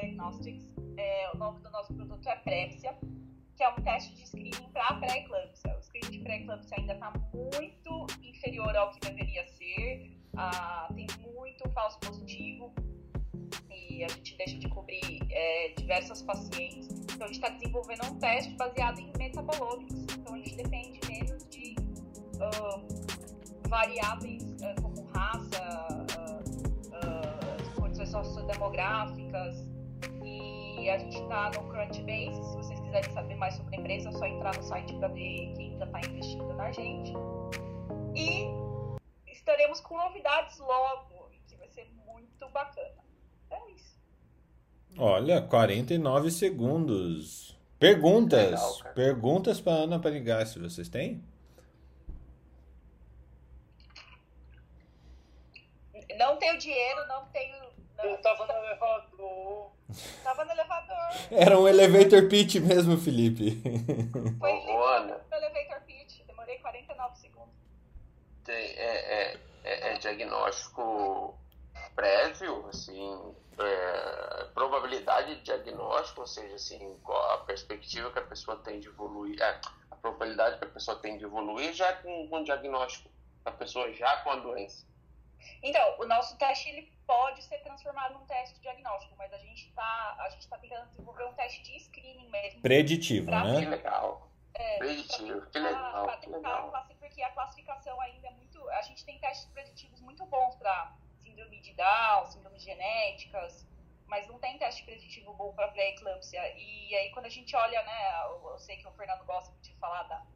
Diagnostics. É, o nome do nosso produto é Prepsia, que é um teste de screening para pré-eclâmpsia. O screening de pré-eclâmpsia ainda está muito inferior ao que deveria ser. Ah, tem muito falso positivo e a gente deixa de cobrir é, diversas pacientes. Então, a gente está desenvolvendo um teste baseado em metabolômicos. Então, a gente depende menos de uh, variáveis uh, como raça, uh, condições sociodemográficas. E a gente está no Crunchbase. Se vocês quiserem saber mais sobre a empresa, é só entrar no site para ver quem ainda está investindo na gente. E estaremos com novidades logo, que vai ser muito bacana. É isso. Olha, 49 segundos. Perguntas. Legal, Perguntas para Ana Panigassi, vocês têm? Não tenho dinheiro, não tenho. Não, Eu tava no elevador. Tava no elevador. Era um elevator pitch mesmo, Felipe. Foi lindo no elevator pitch. Demorei 49 segundos. Tem, é, é, é, é diagnóstico prévio, assim, é, probabilidade de diagnóstico, ou seja, assim, a perspectiva que a pessoa tem de evoluir, é, a probabilidade que a pessoa tem de evoluir já com um diagnóstico, a pessoa já com a doença. Então, o nosso teste ele pode ser transformado num teste diagnóstico, mas a gente está a gente tá tentando desenvolver um teste de screening mesmo. Preditivo, pra, né? Que legal. É, Preditivo, que legal. Para tentar, porque a classificação ainda é muito. A gente tem testes preditivos muito bons para síndrome de Down, síndrome genéticas, mas não tem teste preditivo bom para pré-eclâmpsia. E aí, quando a gente olha, né, eu, eu, sei que o Fernando gosta de falar da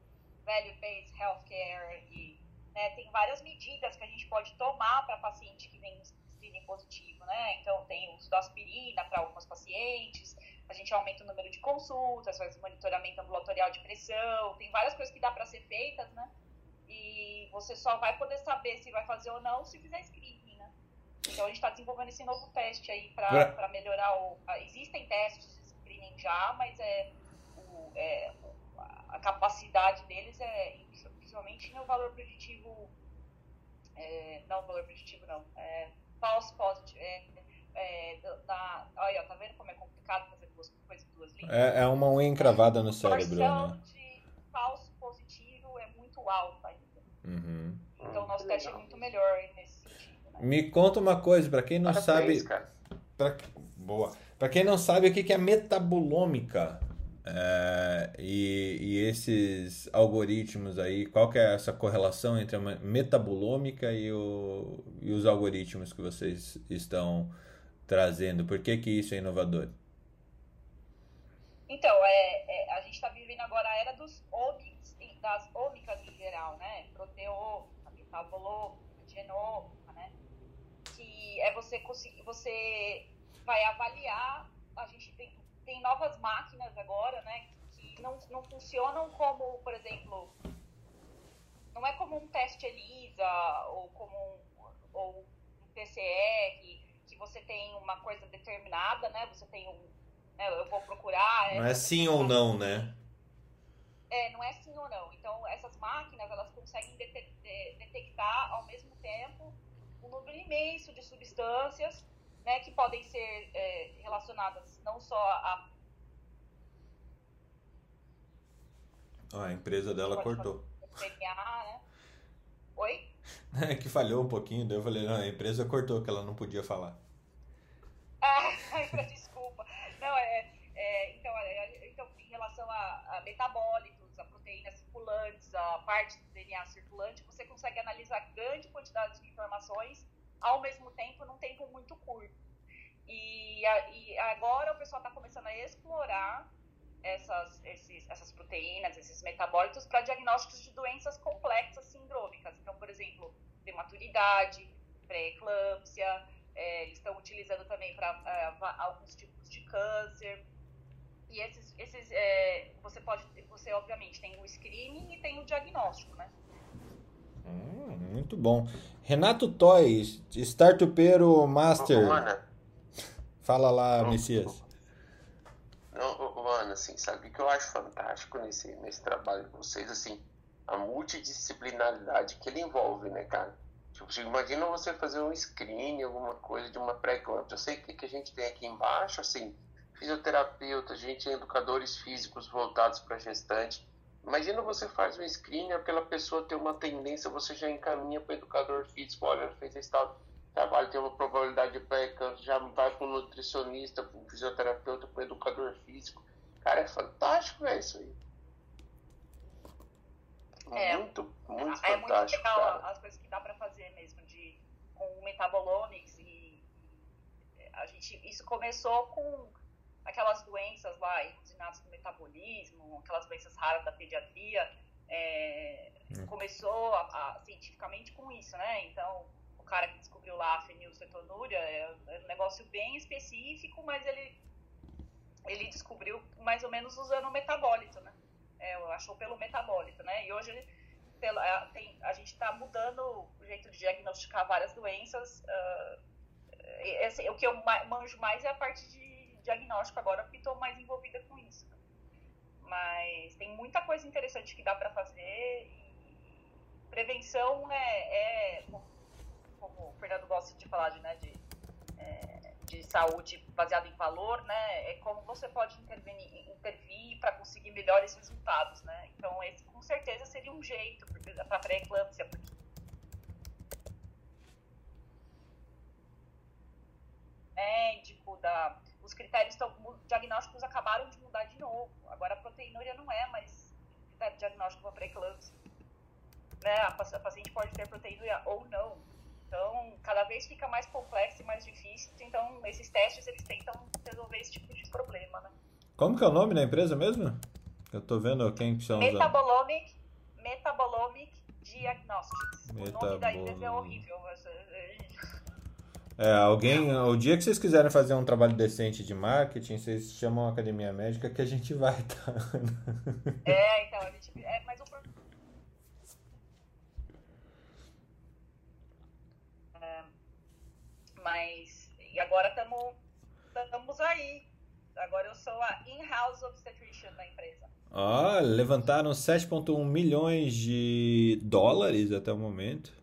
value-based healthcare e né, tem várias medidas que a gente pode tomar para paciente que vem positivo, né? Então, tem o uso da aspirina para algumas pacientes, a gente aumenta o número de consultas, faz monitoramento ambulatorial de pressão, tem várias coisas que dá para ser feitas, né? E você só vai poder saber se vai fazer ou não se fizer screening. Então a gente está desenvolvendo esse novo teste aí para melhorar o. Existem testes de screening já, mas é, o, é, a capacidade deles é principalmente no valor preditivo. É, não valor preditivo não. É, false positive. É, é, da, olha, tá vendo como é complicado fazer duas coisas em duas linhas? É, é uma unha encravada no cérebro, né? de falso positivo é muito alta ainda. Uhum. Então o nosso teste é muito melhor nesse me conta uma coisa, para quem não Parabéns, sabe. Pra, boa. Para quem não sabe o que é metabolômica é, e, e, esses algoritmos aí, qual que é essa correlação entre a metabolômica e, o, e os algoritmos que vocês estão trazendo? Por que, que isso é inovador? Então, é, é a gente está vivendo agora a era dos omics, das ômicas em geral, né? Proteômica, metabolômica, genômica é você conseguir, você vai avaliar, a gente tem, tem novas máquinas agora, né, que não, não funcionam como, por exemplo, não é como um teste ELISA ou como um, ou um PCR, que você tem uma coisa determinada, né, você tem um, né, eu vou procurar... Não é sim ou não, né? É, não é sim ou não. Então, essas máquinas, elas conseguem detectar ao mesmo tempo um número imenso de substâncias né, que podem ser é, relacionadas não só a. Ah, a empresa dela cortou. DNA, né? Oi? É que falhou um pouquinho, daí eu falei, não, a empresa cortou, que ela não podia falar. Ah, desculpa. Não, é, é então, é, então, em relação a, a metabólitos, a proteínas circulantes, a parte do DNA circulante, você consegue analisar grande quantidade de informações ao mesmo tempo num tempo muito curto. E, e agora o pessoal está começando a explorar essas, esses, essas proteínas, esses metabólitos para diagnósticos de doenças complexas sindrômicas. Então, por exemplo, prematuridade, pré-eclâmpsia, é, eles estão utilizando também para é, alguns tipos de câncer. E esses, esses é, você pode, você obviamente tem o screening e tem o diagnóstico, né? Hum, muito bom. Renato Toys, Startupeiro Master. Mano, Fala lá, Messias. Não, mano, assim, sabe o que eu acho fantástico nesse, nesse trabalho de vocês, assim, a multidisciplinaridade que ele envolve, né, cara? Tipo, imagina você fazer um screen, alguma coisa de uma pré-eclâmpsia. Eu sei que, que a gente tem aqui embaixo, assim, fisioterapeuta, a gente tem educadores físicos voltados para gestante. Imagina você faz um screen, aquela pessoa tem uma tendência, você já encaminha para o educador físico, olha, fez esse tal trabalho, tem uma probabilidade de pré-eclâmpsia, já vai para o nutricionista, para o fisioterapeuta, para o educador físico. Cara, é fantástico é isso aí. É, muito, muito é, fantástico. É muito legal cara. as coisas que dá para fazer mesmo de, com o Metabolomics e, e, a gente, isso começou com aquelas doenças lá, inatos do metabolismo, aquelas doenças raras da pediatria, é, hum. começou a, a, cientificamente com isso, né? Então, o cara que descobriu lá a fenilcetonúria é, é um negócio bem específico, mas ele, ele descobriu mais ou menos usando o metabólito, né? É, achou pelo metabólito, né? E hoje pela, é, tem, a gente está mudando o jeito de diagnosticar várias doenças. Uh, esse, o que eu manjo mais é a parte de diagnóstico agora, porque estou mais envolvida com isso. Mas tem muita coisa interessante que dá para fazer. prevenção é, é como, o Fernando gosta de falar, de, né, de é, de saúde baseado em valor, né, é como você pode intervenir, intervir para conseguir melhores resultados, né? Então esse com certeza seria um jeito para pré-eclâmpsia, porque médico da os critérios estão diagnósticos acabaram de mudar de novo. Agora a proteinúria não é mais critério diagnóstico para pré-eclâmpsia. Né? A paciente pode ter proteinúria ou não. Então, cada vez fica mais complexo e mais difícil. Então, esses testes, eles tentam resolver esse tipo de problema, né? Como que é o nome da empresa mesmo? Eu tô vendo quem que são Metabolomic, Metabolomic Diagnostics. O nome da empresa é horrível. Mas... É, alguém, o dia que vocês quiserem fazer um trabalho decente de marketing, vocês chamam a Academia Médica que a gente vai, tá? É, então, a gente, é, mas o Mas e agora estamos aí. Agora eu sou a in-house obstetrician da empresa. Ah, levantaram 7,1 milhões de dólares até o momento.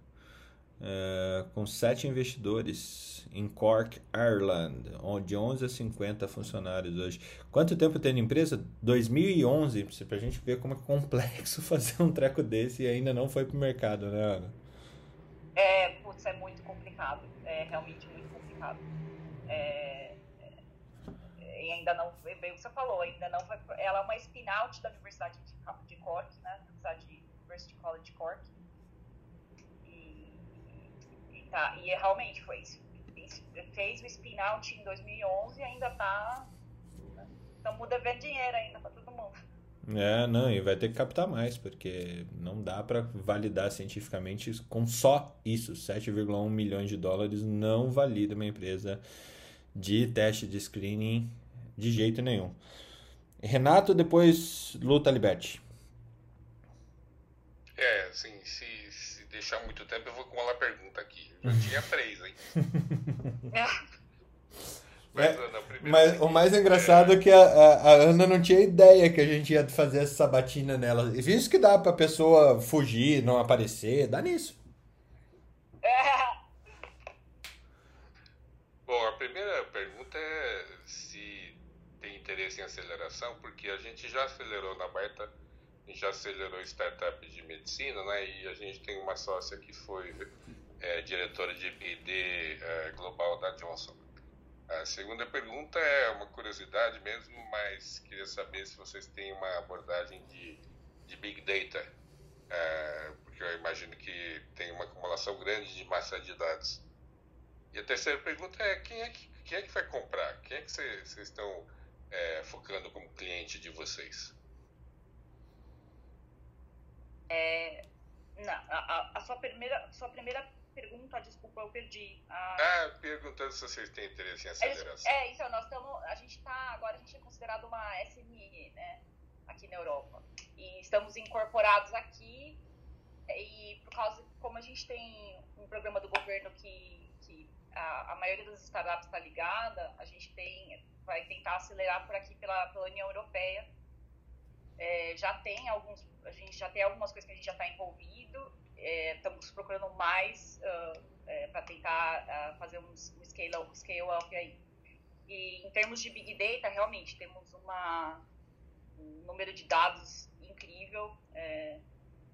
É, com sete investidores em Cork, Ireland, de 11 a 50 funcionários hoje. Quanto tempo tem na empresa? 2011, para a gente ver como é complexo fazer um treco desse e ainda não foi para o mercado, né, Ana? É, putz, é muito complicado. É realmente muito complicado. É, é, e ainda não, bem o que você falou, ainda não vai. Ela é uma spin-out da Universidade de, de Cork, né? Universidade de University College Cork. Tá, e é, realmente foi isso. Fez o spin-out em 2011 e ainda tá. Então muda ver dinheiro ainda para todo mundo. É, não, e vai ter que captar mais, porque não dá para validar cientificamente com só isso. 7,1 milhões de dólares não valida uma empresa de teste de screening de jeito nenhum. Renato, depois Luta Liberty. É, assim, se deixar muito tempo, eu vou com uma pergunta aqui. Eu já tinha três, hein? Mas, é, Ana, mas o mais engraçado é, é que a, a, a, Ana não tinha ideia que a gente ia fazer essa sabatina nela. E visto que dá pra pessoa fugir, não aparecer, dá nisso. É. Bom, a primeira pergunta é se tem interesse em aceleração, porque a gente já acelerou na Baita, gente acelerou startup de medicina, né? E a gente tem uma sócia que foi é, diretora de BD é, global da Johnson. A segunda pergunta é uma curiosidade mesmo, mas queria saber se vocês têm uma abordagem de, de Big Data, é, porque eu imagino que tem uma acumulação grande de massa de dados. E a terceira pergunta é quem é que, quem é que vai comprar? Quem é que vocês estão é, focando como cliente de vocês? É, não, a, a, sua primeira, sua primeira pergunta, desculpa, eu perdi. Ah, ah perguntando se vocês têm interesse em aceleração. É, então, nós estamos, a gente está, agora a gente é considerado uma SME, né, aqui na Europa. E estamos incorporados aqui e por causa, como a gente tem um programa do governo que, que a, a maioria das startups está ligada, a gente tem, vai tentar acelerar por aqui pela, pela União Europeia. É, já tem alguns, a gente já tem algumas coisas que a gente já está envolvido é, estamos procurando mais uh, é, para tentar uh, fazer um, um scale, um scale up aí. E em termos de Big Data, realmente, temos uma, um número de dados incrível, é,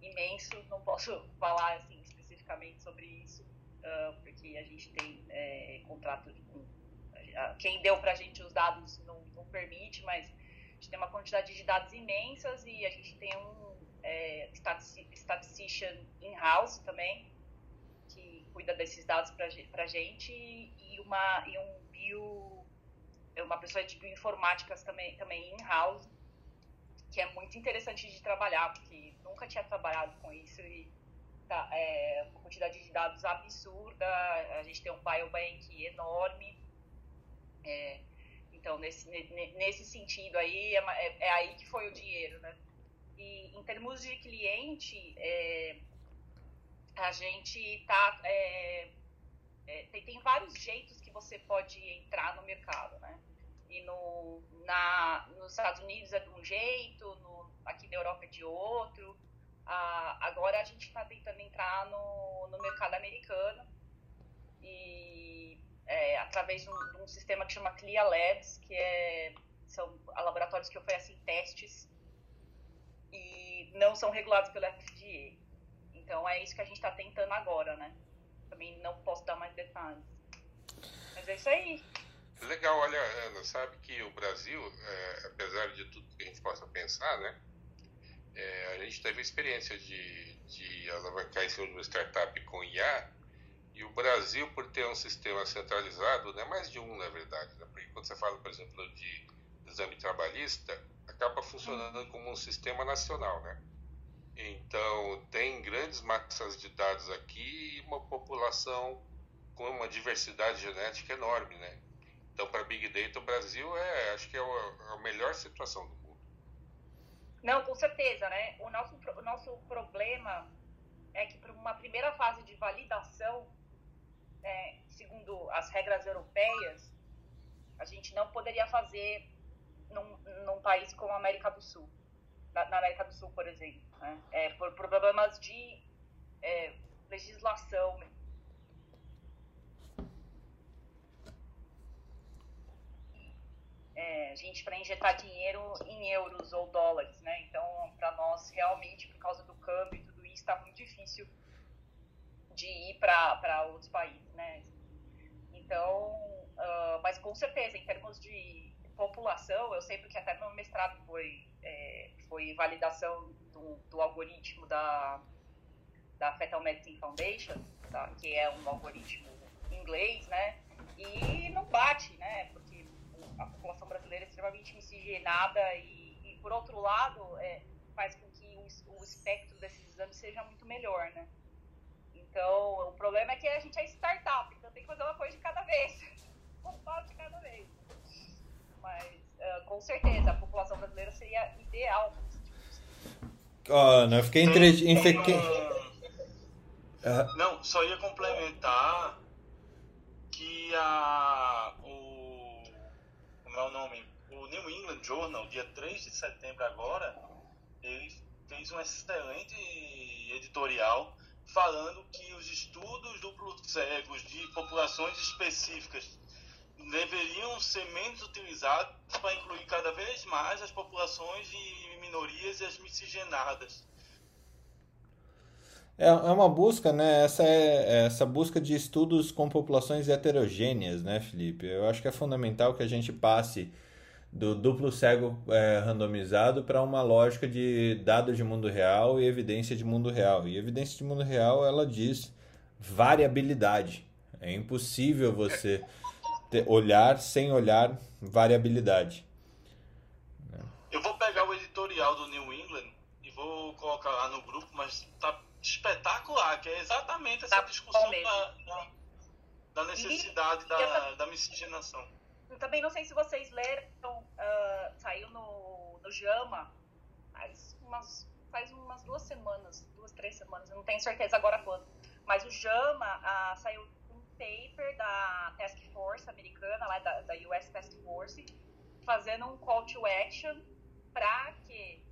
imenso. Não posso falar assim, especificamente sobre isso, uh, porque a gente tem é, contrato com. Quem deu para a gente os dados não, não, permite, mas gente tem uma quantidade de dados imensas e a gente tem um é, statistician in-house também, que cuida desses dados para a gente, e, uma, e um bio é uma pessoa de bioinformáticas também, também in-house, que é muito interessante de trabalhar, porque nunca tinha trabalhado com isso e tá, é uma quantidade de dados absurda, a gente tem um biobank enorme, é, então nesse, nesse sentido aí, é, é, é, aí que foi o dinheiro, né? E em termos de cliente, é, a gente tá... É, é, tem, tem vários jeitos que você pode entrar no mercado, né? E no, na, nos Estados Unidos é de um jeito, no, aqui na Europa é de outro. Ah, agora a gente está tentando entrar no, no mercado americano e é, através de um, de um, sistema que chama CLIA Labs, que é, são laboratórios que oferecem testes e não são regulados pelo FDA. Então é isso que a gente está tentando agora, né? Também não posso dar mais detalhes. Mas é isso aí. Legal, olha, Ana, sabe que o Brasil, é, apesar de tudo que a gente possa pensar, né? É, a gente teve a experiência de, de alavancar de uma startup com IA, e o Brasil, por ter um sistema centralizado, né, mais de um na verdade, né, porque quando você fala, por exemplo, de exame trabalhista, acaba funcionando uhum. como um sistema nacional, né? Então, tem grandes massas de dados aqui e uma população com uma diversidade genética enorme, né? Então, para Big Data, o Brasil é, acho que é a, melhor situação do mundo. Não, com certeza, né? O nosso, o nosso problema é que para uma primeira fase de validação, é, segundo as regras europeias, a gente não poderia fazer num, num país como a América do Sul. Na, na América do Sul, por exemplo. Né? É, por problemas de é, legislação é, gente para injetar dinheiro em euros ou dólares, né? Então, para nós, realmente, por causa do câmbio e tudo isso, está muito difícil de ir para outros países, né? Então, uh, mas com certeza, em termos de população, eu sei porque até no mestrado foi, é, foi validação do, do, algoritmo da, da Fetal Medicine Foundation, tá? que é um algoritmo inglês, né? E não bate, né? a população brasileira é extremamente miscigenada e, e por outro lado, é, faz com que o, o, espectro desses exames seja muito melhor, né? Então, o problema é que a gente é startup, então tem que fazer uma coisa de cada vez, um passo de cada vez. Mas, uh, com certeza, a população brasileira seria ideal. Ó, oh, não, eu fiquei entre... Fiquei... Uh... Não, só ia complementar que a, o como é o nome? O New England Journal, dia 3 de setembro agora, ele fez um excelente editorial falando que os estudos duplos cegos de populações específicas deveriam ser menos utilizados para incluir cada vez mais as populações de minorias e as miscigenadas. É, é uma busca, né? Essa é essa busca de estudos com populações heterogêneas, né, Felipe? Eu acho que é fundamental que a gente passe do duplo cego é, randomizado para uma lógica de dados de mundo real e evidência de mundo real. E evidência de mundo real, ela diz variabilidade. É impossível você ter, olhar sem olhar variabilidade. Eu vou pegar o editorial do New England e vou colocar lá no grupo, mas tá espetacular, que é exatamente essa tá discussão da, da, da, necessidade e, da, da miscigenação. Também não sei se vocês leram, uh, saiu no, no JAMA faz umas, faz umas duas semanas, duas, três semanas, não tenho certeza agora quando. Mas o JAMA uh, saiu um paper da Task Force americana, lá da, da US Task Force, fazendo um call to action para que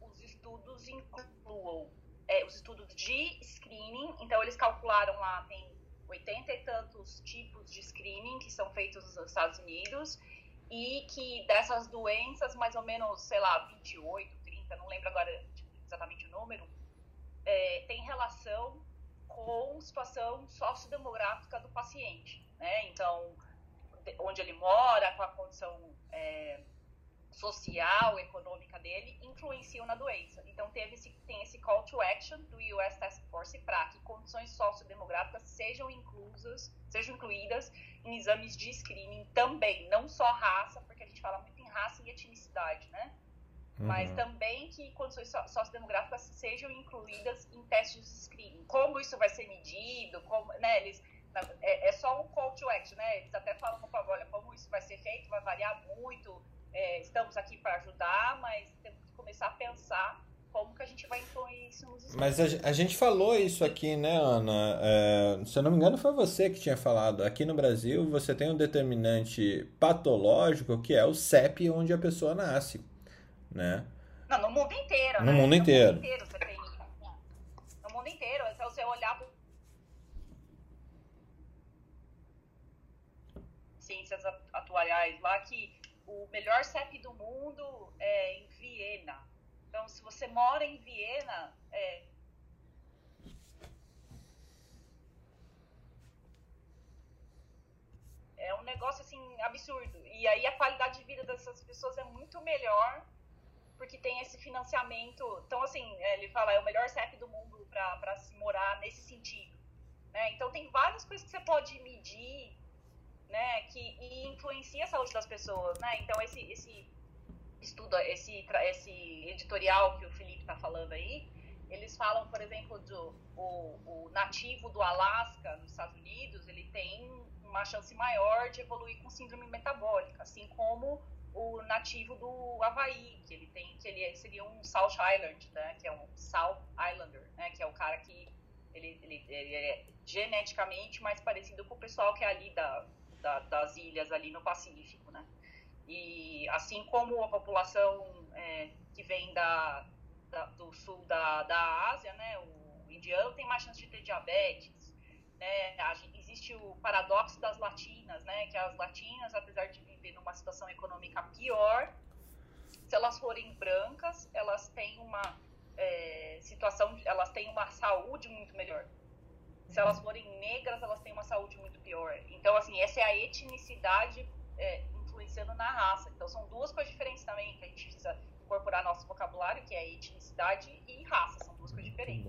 os estudos incluam é, os estudos de screening. Então, eles calcularam lá, tem 80 e tantos tipos de screening que são feitos nos Estados Unidos e que dessas doenças, mais ou menos, sei lá, 28, 30, não lembro agora exatamente o número, é, tem relação com situação sociodemográfica do paciente, né? Então, onde ele mora, com a condição é, social, econômica dele, influenciam na doença. Então, teve esse, tem esse call to action do US Task Force para que condições sociodemográficas sejam inclusas, sejam incluídas em exames de screening também, não só raça, porque a gente fala muito em raça e etnicidade, né? Uhum. Mas também que condições sociodemográficas sejam incluídas em testes de screening. Como isso vai ser medido, como, né, eles, é, é só um call to action, né? Eles até falam, olha, como isso vai ser feito, vai variar muito, é, estamos aqui para ajudar, mas temos que começar a pensar como que a gente vai incluir isso nos estudos. Mas a, a, gente falou isso aqui, né, Ana? É, se eu não me engano, foi você que tinha falado. Aqui no Brasil, você tem um determinante patológico que é o CEP onde a pessoa nasce, né? Não, no mundo inteiro. No né? mundo inteiro. No mundo inteiro você tem No mundo inteiro, só você olhar para ciências atuariais lá que melhor CEP do mundo é em Viena então, se você mora em Viena, é, é um negócio assim absurdo. E aí a qualidade de vida dessas pessoas é muito melhor porque tem esse financiamento. Então, assim, é, ele fala, é o melhor CEP do mundo para se morar nesse sentido. Né? Então, tem várias coisas que você pode medir né, que e influencia a saúde das pessoas. Né? Então, esse, esse estuda esse, esse editorial que o Felipe está falando aí, eles falam, por exemplo, do o, o, nativo do Alasca, nos Estados Unidos, ele tem uma chance maior de evoluir com síndrome metabólica, assim como o nativo do Havaí, que ele tem, que ele seria um South Island, né, que é um South Islander, né, que é o cara que ele, ele, ele é geneticamente mais parecido com o pessoal que é ali da, da, das ilhas ali no Pacífico, né. E assim como a população é, que vem da, da, do sul da, da Ásia, né, o indiano tem mais chance de ter diabetes. Né? Existe o paradoxo das latinas, né, que as latinas, apesar de viver numa situação econômica pior, se elas forem brancas, elas têm uma é, situação, elas têm uma saúde muito melhor. Se elas forem negras, elas têm uma saúde muito pior. Então, assim, essa é a etnicidade é, influenciando na raça. Então, são duas coisas diferentes também que a gente precisa incorporar no nosso vocabulário, que é etnicidade e raça. São duas coisas diferentes.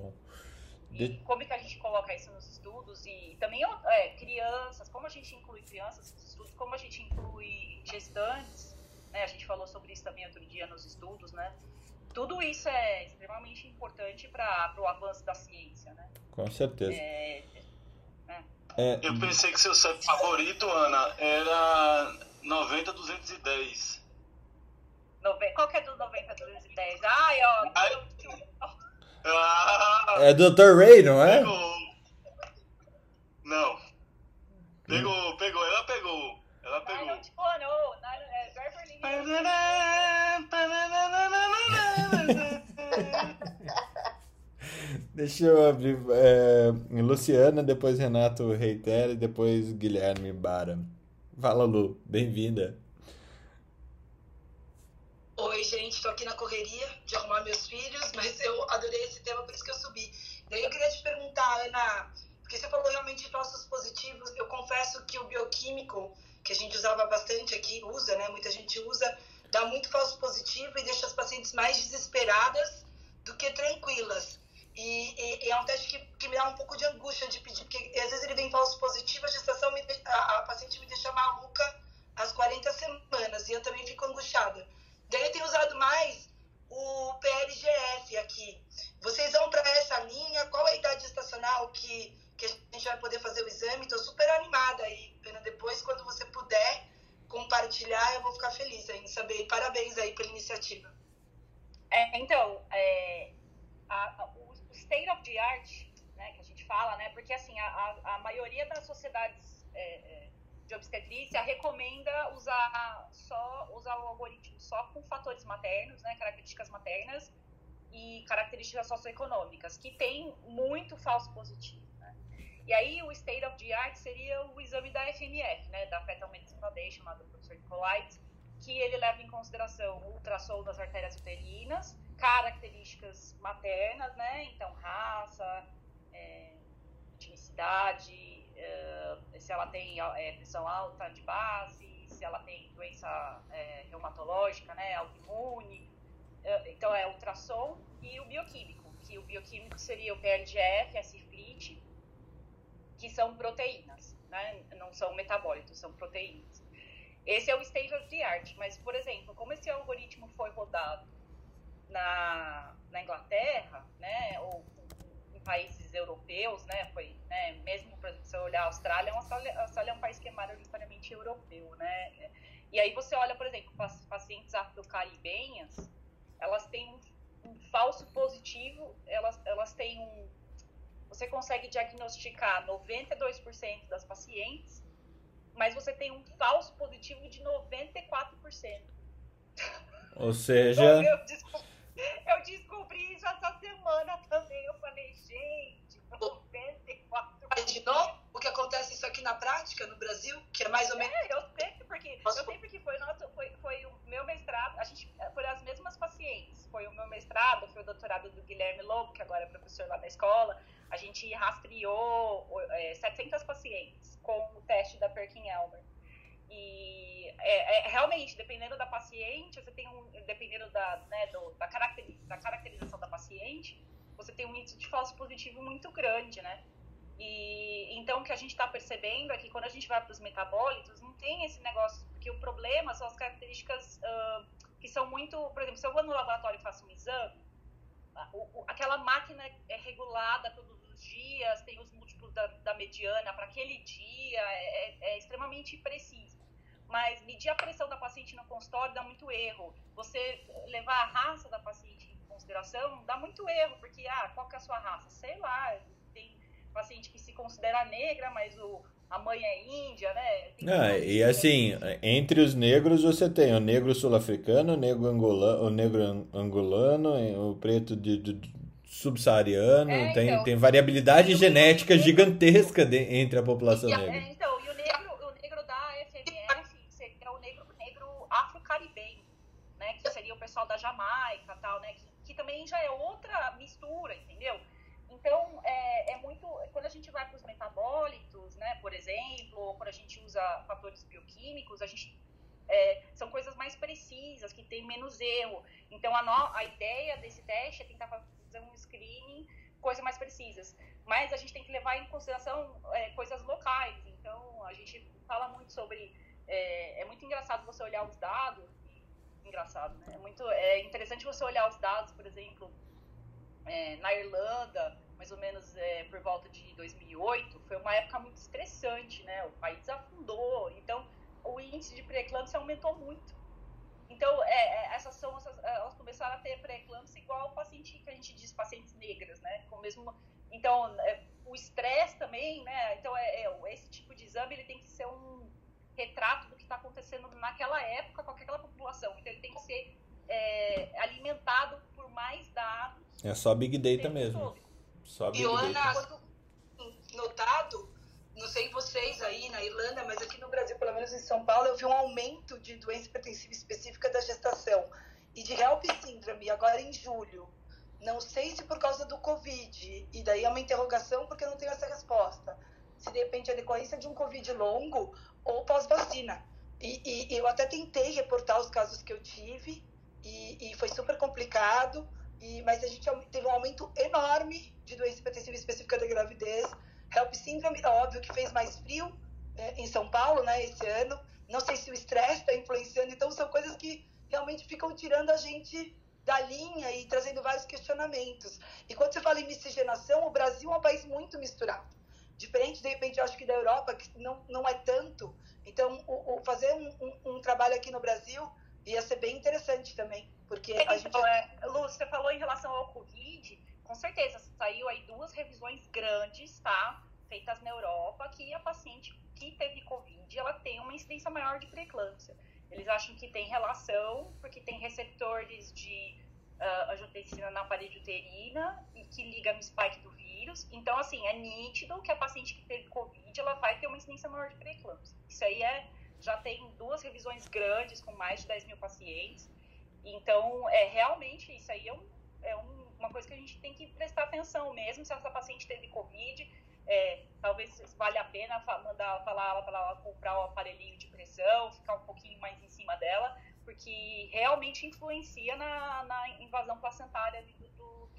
E como é que a gente coloca isso nos estudos? E também é, crianças, como a gente inclui crianças nos estudos, como a gente inclui gestantes, né? A gente falou sobre isso também outro dia nos estudos, né? Tudo isso é extremamente importante para o avanço da ciência, né? Com certeza. É, é. É... Eu pensei que seu favorito, Ana, era 90 210. Nove... Qual que é do 90 210? Ai, ó. Ai. Ah, é do Dr. Ray, não é? Pegou. Não. Pegou, pegou, ela pegou. Ela pegou. Não, tipo, não, é Beverly Deixa eu abrir. É, Luciana, depois Renato Reitera e depois Guilherme Bara. Fala, Lu. Bem-vinda. Oi, gente. Estou aqui na correria de arrumar meus filhos, mas eu adorei esse tema, por isso que eu subi. Daí eu queria te perguntar, Ana, porque você falou realmente de falsos positivos. Eu confesso que o bioquímico, que a gente usava bastante aqui, usa, né? Muita gente usa, dá muito falso positivo e deixa as pacientes mais desesperadas do que tranquilas. E, e, e, é um teste que, que me dá um pouco de angústia de pedir, porque às vezes ele vem falso positivo, a gestação, me, a, a, paciente me deixa maluca às 40 semanas, e eu também fico angustiada. Daí eu tenho usado mais o PLGF aqui. Vocês vão para essa linha? Qual é a idade estacional que, que a gente vai poder fazer o exame? Estou super animada aí, Pena. Depois, quando você puder compartilhar, eu vou ficar feliz em saber. Parabéns aí pela iniciativa. É, então, é, a, state of the art, né, que a gente fala, né, porque assim, a, a maioria das sociedades é, é, de obstetrícia recomenda usar só usar o algoritmo só com fatores maternos, né, características maternas, e características socioeconômicas, que tem muito falso positivo. E aí o state of the art seria o exame da FMF, né, da Fetal Medicine Foundation, lá do professor Nicolaides, que ele leva em consideração o ultrassom das artérias uterinas, características maternas, né, então raça, é, etnicidade, é, se ela tem é, pressão alta de base, se ela tem doença é, reumatológica, né, autoimune, é, então é ultrassom e o bioquímico, que o bioquímico seria o PLGF, cifrite, que são proteínas, né? não são metabólitos, são proteínas. Esse é o state of the art, mas, por exemplo, como esse algoritmo foi rodado na, na Inglaterra, né, ou em países europeus, né, foi, né, mesmo, se você olhar a Austrália, a Austrália, a Austrália é um país que é majoritariamente europeu, né, e aí você olha, por exemplo, pacientes afro-caribenhas, elas têm um, um, falso positivo, elas, elas têm um. Você consegue diagnosticar 92% das pacientes, mas você tem um falso positivo de 94%. Ou seja. Então, eu, descobri, eu descobri isso essa semana também. Eu falei, gente, 94%. Imaginou o que acontece isso aqui na prática, no Brasil? Que é mais ou menos. É, eu sei porque, eu sei porque foi, nosso, foi, foi o meu mestrado, a gente, foram as mesmas pacientes. Foi o meu mestrado, foi o doutorado do Guilherme Lobo, que agora é professor lá da escola. A gente rastreou é, 700 pacientes com o teste da Perkin-Elmer. E é, é, realmente, dependendo da paciente, você tem um, dependendo da, né, do, da caracterização da paciente, você tem um índice de falso positivo muito grande, né? E então o que a gente está percebendo é que quando a gente vai para os metabólitos, não tem esse negócio, porque o problema são as características uh, que são muito. Por exemplo, se eu vou no laboratório e faço um exame, aquela máquina é regulada todos os dias, tem os múltiplos da, da mediana para aquele dia, é, é, é extremamente preciso. Mas medir a pressão da paciente no consultório dá muito erro. Você levar a raça da paciente em consideração dá muito erro, porque, ah, qual que é a sua raça? Sei lá, paciente que se considera negra, mas o, a mãe é índia, né? ah, e assim, entre os negros você tem o negro sul-africano, o negro angolano, o negro angolano, o preto de, de subsaariano, é, tem, então, tem variabilidade genética negro, gigantesca de, entre a população e, negra. É, então, e o negro, o negro da FMF seria o negro, negro afro-caribenho, né? Que seria o pessoal da Jamaica tal, né? Que, que também já é outra mistura, entendeu? Então, é, é muito. Quando a gente vai para os metabólitos, né, por exemplo, ou quando a gente usa fatores bioquímicos, a gente. É, são coisas mais precisas, que tem menos erro. Então, a, no, a ideia desse teste é tentar fazer um screening, coisas mais precisas. Mas a gente tem que levar em consideração é, coisas locais. Então, a gente fala muito sobre. É, é muito engraçado você olhar os dados. Engraçado, né? É, muito, é interessante você olhar os dados, por exemplo, é, na Irlanda, mais ou menos é, por volta de 2008, foi uma época muito estressante, né? O país afundou, então o índice de pré-eclâmpsia aumentou muito. Então, é, é essas são essas, elas começaram a ter pré-eclâmpsia igual ao paciente que a gente diz pacientes negras, né? Com mesmo, então, é, o estresse também, né? Então, é, é, esse tipo de exame ele tem que ser um retrato do que está acontecendo naquela época com aquela população. Então, ele tem que ser é, alimentado por mais dados. É só Big Data mesmo. Todo. Só e Data. notado, não sei vocês aí na Irlanda, mas aqui no Brasil, pelo menos em São Paulo, eu vi um aumento de doença hipertensiva específica da gestação e de HELP síndrome agora em julho. Não sei se por causa do Covid, e daí é uma interrogação porque eu não tenho essa resposta. Se de repente é decorrência de um Covid longo ou pós-vacina. E, e, eu até tentei reportar os casos que eu tive, e, e foi super complicado. E, mas a gente teve um aumento enorme de doença hipertensiva específica da gravidez. HELP síndrome, óbvio que fez mais frio é, em São Paulo, né, esse ano. Não sei se o estresse está influenciando. Então, são coisas que realmente ficam tirando a gente da linha e trazendo vários questionamentos. E quando você fala em miscigenação, o Brasil é um país muito misturado. Diferente, de repente, eu acho que da Europa, que não, não é tanto. Então, o, o fazer um, um, um trabalho aqui no Brasil ia ser bem interessante também, porque é, a gente... É, Lu, você falou em relação ao Covid, com certeza, saiu aí duas revisões grandes, tá? Feitas na Europa, que a paciente que teve Covid, ela tem uma incidência maior de preeclâmpsia. Eles acham que tem relação, porque tem receptores de uh, angiotensina na parede uterina e que liga no spike do vírus. Então, assim, é nítido que a paciente que teve Covid, ela vai ter uma incidência maior de pré-eclâmpsia. Isso aí é, já tem duas revisões grandes com mais de 10 mil pacientes. Então, é realmente, isso aí é, um, é um, uma coisa que a gente tem que prestar atenção mesmo, se essa paciente teve Covid, é, talvez valha a pena mandar falar ela para comprar o aparelhinho de pressão, ficar um pouquinho mais em cima dela, porque realmente influencia na, na invasão placentária do, do.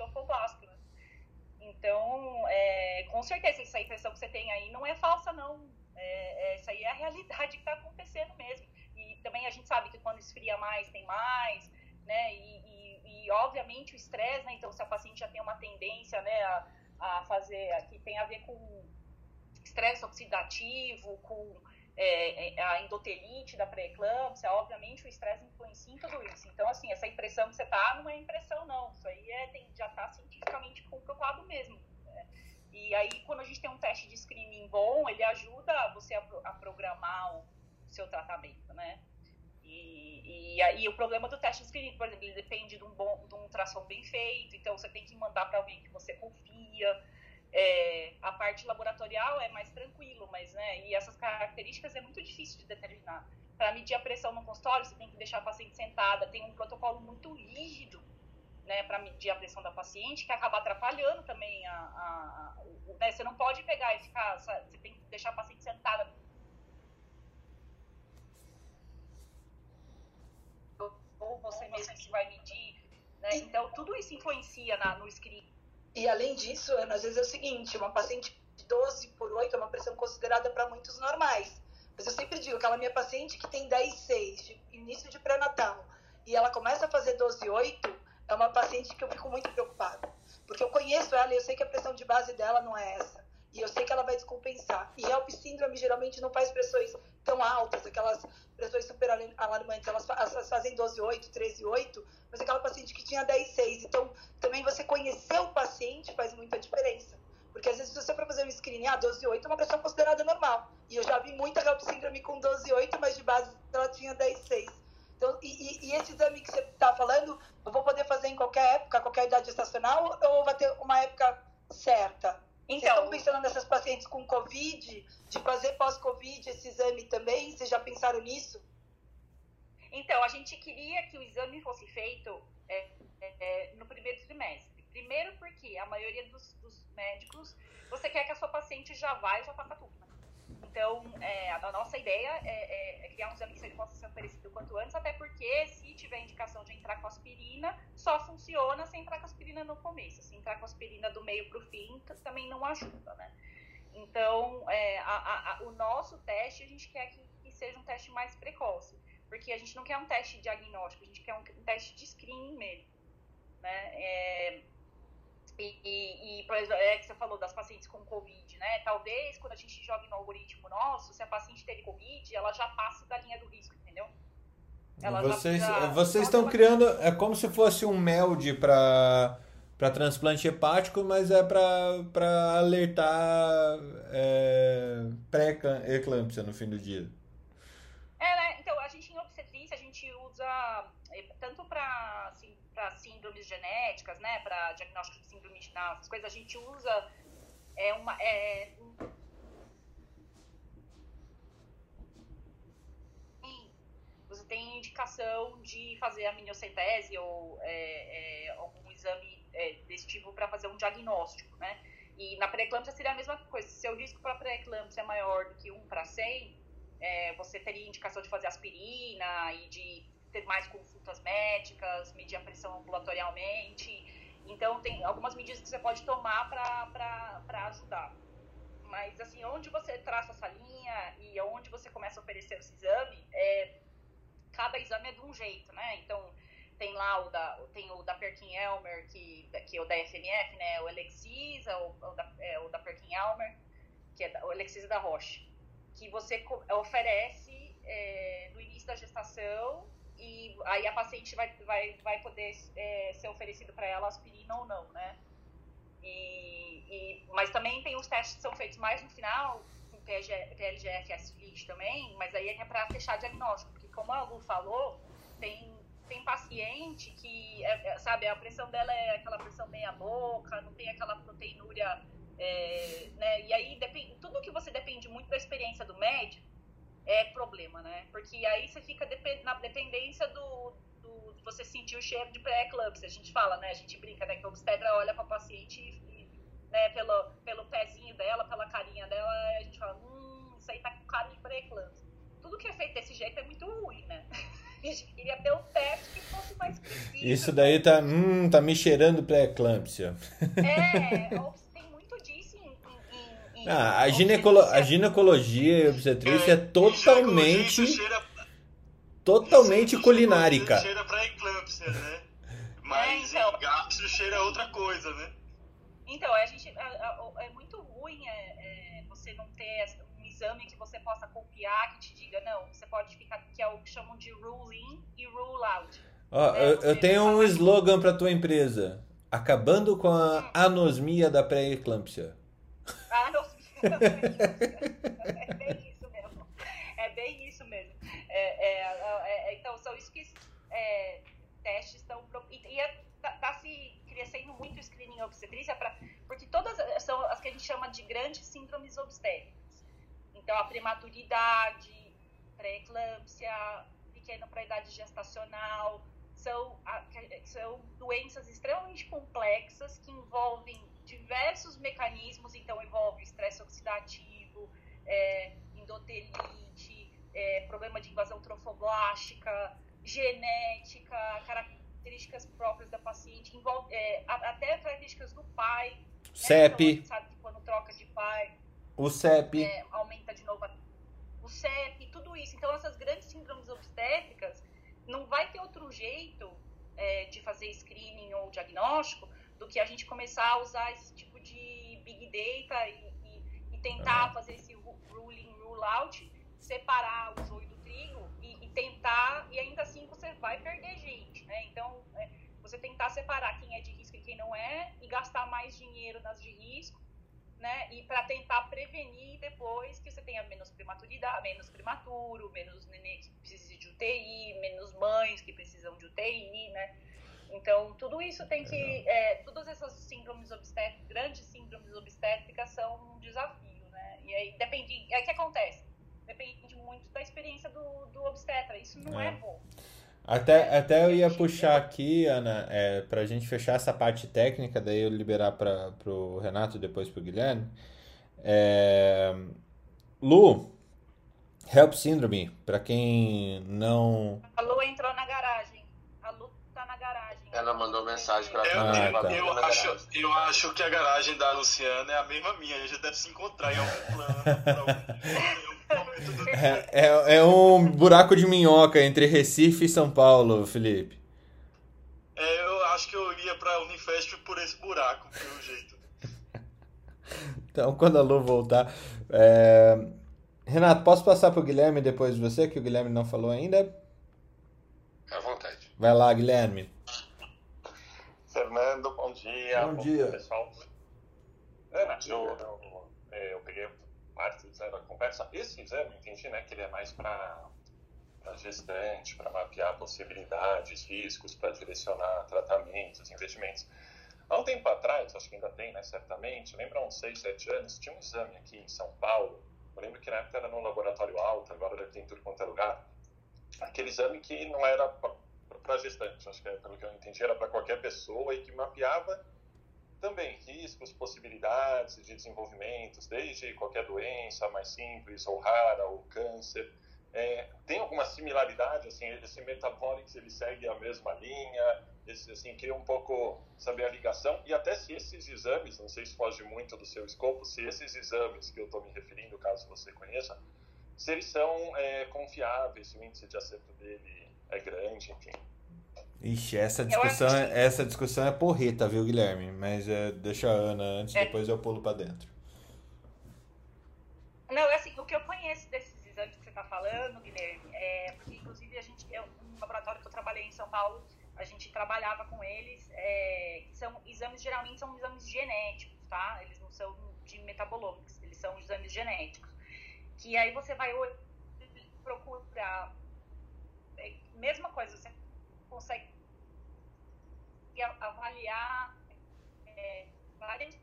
Né? Então, é, com certeza, essa impressão que você tem aí não é falsa, não. É, é, essa aí é a realidade que está acontecendo mesmo. E também a gente sabe que quando esfria mais, tem mais, né? E, e, e obviamente o estresse, né? Então, se a paciente já tem uma tendência, né, a, a fazer, que tem a ver com estresse oxidativo, com é, é, a endotelite da pré-eclâmpsia, obviamente o estresse influencia em tudo isso. Então, assim, essa impressão que você tá não é impressão, não. Isso aí é, tem, já está cientificamente comprovado mesmo. E aí, quando a gente tem um teste de screening bom, ele ajuda você a, a programar o seu tratamento, né? E, e aí o problema do teste de screening, por exemplo, ele depende de um bom, de um ultrassom bem feito, então você tem que mandar para alguém que você confia. É, a parte laboratorial é mais tranquilo, mas né, e essas características é muito difícil de determinar. Para medir a pressão no consultório, você tem que deixar a paciente sentada, tem um protocolo muito rígido né, para medir a pressão da paciente, que acaba atrapalhando também a. a, a né, você não pode pegar e ficar. Você tem que deixar a paciente sentada. Ou você mesmo que vai medir. Né? Então, tudo isso influencia na, no screening e além disso, às vezes é o seguinte, uma paciente de 12 por 8 é uma pressão considerada para muitos normais. Mas eu sempre digo, aquela minha paciente que tem 10,6 de início de pré-natal e ela começa a fazer 12,8, é uma paciente que eu fico muito preocupada. Porque eu conheço ela e eu sei que a pressão de base dela não é essa. E eu sei que ela vai descompensar. E HELP síndrome geralmente não faz pressões tão altas, aquelas pressões super alarmantes, elas fazem 12,8, 13,8, mas aquela paciente que tinha 10,6. Então, também você conhecer o paciente faz muita diferença. Porque às vezes você para fazer um screening, ah, 12,8 é uma pressão considerada normal. E eu já vi muita HELP síndrome com 12,8, mas de base ela tinha 10,6. Então, e, e, esse exame que você está falando, eu vou poder fazer em qualquer época, qualquer idade estacional, ou vai ter uma época certa? Então, Vocês estão pensando nessas pacientes com Covid, de fazer pós-Covid esse exame também? Vocês já pensaram nisso? Então, a gente queria que o exame fosse feito é, é, no primeiro trimestre. Primeiro porque a maioria dos, dos, médicos, você quer que a sua paciente já vá e já faça tudo. Então, é, a nossa ideia é, é, é, criar um exame que possa ser oferecido quanto antes, até porque se tiver indicação de entrar com aspirina, só funciona se entrar com aspirina no começo. Se entrar com aspirina do meio para o fim, também não ajuda, né? Então, é, a, a, o nosso teste, a gente quer que, que, seja um teste mais precoce, porque a gente não quer um teste diagnóstico, a gente quer um, um teste de screening mesmo, né? E, e, por exemplo, é que você falou das pacientes com Covid, né? Talvez quando a gente joga no algoritmo nosso, se a paciente teve Covid, ela já passe da linha do risco, entendeu? Ela vocês já, vocês estão criando, é como se fosse um MELD para para transplante hepático, mas é para alertar é, pré-eclâmpsia no fim do dia. É, né? Então, a gente em obstetrícia, a gente usa é, tanto para assim, síndromes genéticas, né, para diagnóstico de síndrome de Down, essas coisas, a gente usa é uma, é, você tem indicação de fazer a miniocentese ou é, é, algum exame é, desse tipo para fazer um diagnóstico, né? E na pré-eclâmpsia seria a mesma coisa. Se o risco para pré-eclâmpsia é maior do que 1 para 100, é, você teria indicação de fazer aspirina e de ter mais consultas médicas, medir a pressão ambulatorialmente. Então, tem algumas medidas que você pode tomar para ajudar. Mas, assim, onde você traça essa linha e onde você começa a oferecer esse exame, é, cada exame é de um jeito, né? Então, tem lá o da, tem o da Perkin-Elmer, que, que é o da FMF, né? O Alexisa, o, o, da, é, da Perkin-Elmer, que é da, o Alexisa da Roche, que você oferece é, no início da gestação e aí a paciente vai, vai, vai poder é, ser oferecido para ela aspirina ou não, né? E, e, mas também tem os testes que são feitos mais no final, com PLGF e também, mas aí é para fechar diagnóstico, porque como a Lu falou, tem tem paciente que, é, é, sabe, a pressão dela é aquela pressão meia boca, não tem aquela proteinúria, é, né? E aí, depende, tudo que você depende muito da experiência do médico é problema, né? Porque aí você fica na dependência do, do de você sentir o cheiro de pré-eclâmpsia. A gente fala, né? A gente brinca, né? Que o obstetra olha para a paciente e, né, pelo, pelo pezinho dela, pela carinha dela, a gente fala, hum, isso aí tá com cara de pré-eclâmpsia. Tudo que é feito desse jeito é muito ruim, né? A gente queria ter um teste que fosse mais preciso. Isso daí tá, hum, tá me cheirando pré-eclâmpsia. É, muito disso em, em, em ah, a, ginecolo a ginecologia e obstetrícia é, é totalmente totalmente culinárica. Cheira pra eclâmpsia, né? Mas é, então, gastro cheira outra coisa, né? Então, a gente, é, é muito ruim é, é, você não ter um exame que você possa copiar, que te diga, não, você pode ficar, que é o que chamam de rule in e rule out. Ó, né? eu, eu tenho um slogan para tua empresa. Acabando com a hum. anosmia da pré-eclâmpsia. É bem isso mesmo. É bem isso mesmo. É, é, é, então, são isso que testes estão... E, e tá, tá se crescendo muito o screening obstetrícia, pra, porque todas são as que a gente chama de grandes síndromes obstétricas. Então, a prematuridade, pré-eclâmpsia, pequeno para idade gestacional, são, são doenças extremamente complexas que envolvem diversos mecanismos, então envolve estresse oxidativo, é, endotelite, é, problema de invasão trofoblástica, genética, características próprias da paciente, envolve, é, até características do pai. CEP. Né? Então, sabe que quando troca de pai. O CEP. É, aumenta de novo. O CEP, tudo isso. Então, essas grandes síndromes obstétricas, não vai ter outro jeito é, de fazer screening ou diagnóstico do que a gente começar a usar esse tipo de big data e, e, e tentar uhum. fazer esse ruling, rule out, separar o joio do trigo e, e tentar, e ainda assim você vai perder gente né? Então, é, você tentar separar quem é de risco e quem não é e gastar mais dinheiro nas de risco, né? E para tentar prevenir depois que você tenha menos prematuridade, menos prematuro, menos nenê que precisa de UTI, menos mães que precisam de UTI, né? Então, tudo isso tem que. É, todas essas síndromes obstétricas, grandes síndromes obstétricas, são um desafio, né? E aí depende. É o que acontece? Depende muito da experiência do, do obstetra. Isso não é, é bom. Até, até eu ia puxar aqui, Ana, é, para a gente fechar essa parte técnica, daí eu liberar para o Renato depois para o Guilherme. É, Lu, Help Syndrome, para quem não Lu entrou na garagem. A Lu tá na Ela mandou mensagem para eu, ah, tá. eu, acho, eu acho que a garagem da Luciana é a mesma minha. A gente deve se encontrar em algum plano. É, é, é, um buraco de minhoca entre Recife e São Paulo, Felipe. É, eu acho que eu iria pra Unifesp por esse buraco, pelo jeito. então, quando a Lu voltar. É... Renato, posso passar pro Guilherme depois de você, que o Guilherme não falou ainda? À vontade. Vai lá, Guilherme. Fernando, bom dia. Bom, bom dia. Pessoal. Ana, eu, eu, eu peguei parte da conversa. Esse exame, entendi, né, que ele é mais para gestante, para mapear possibilidades, riscos, para direcionar tratamentos, investimentos. Há um tempo atrás, acho que ainda tem, né, certamente, lembra uns 6, 7 anos, tinha um exame aqui em São Paulo, eu lembro que na época era no Laboratório Alto, agora deve ter em tudo quanto é lugar, aquele exame que não era para gestante, acho que é, pelo que eu entendi, era para qualquer pessoa e que mapeava também riscos, possibilidades de desenvolvimentos, desde qualquer doença mais simples ou rara, ou câncer. É, tem alguma similaridade, assim, esse Metabolics, ele segue a mesma linha, esse, assim, queria um pouco saber a ligação, e até se esses exames, não sei se foge muito do seu escopo, se esses exames que eu estou me referindo, caso você conheça, se eles são é, confiáveis, se o índice de acerto dele é grande, enfim. Ixi, essa discussão, que... É, essa discussão é porreta, viu, Guilherme? Mas é, deixa a Ana antes, é. depois eu pulo para dentro. Não, é assim, o que eu conheço desses exames que você está falando, Guilherme, é porque inclusive a gente, eu, um laboratório que eu trabalhei em São Paulo, a gente trabalhava com eles, é, são exames, geralmente são exames genéticos, tá? Eles não são de metabolômicos, eles são exames genéticos. Que aí você vai procurar, é, mesma coisa, você consegue avaliar é, várias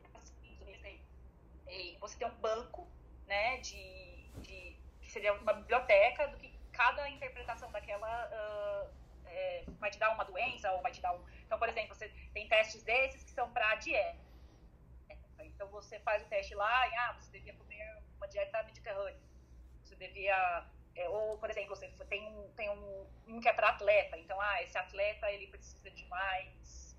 você tem um banco, né, de, de que seria uma biblioteca do que cada interpretação daquela uh, é, vai te dar uma doença ou vai te dar um. Então, por exemplo, você tem testes desses que são para dieta. Então você faz o teste lá e ah, você devia comer uma dieta mediterrânea. Você devia é, ou, por exemplo, você tem um, tem um, um que é para atleta. Então, ah, esse atleta ele precisa de mais,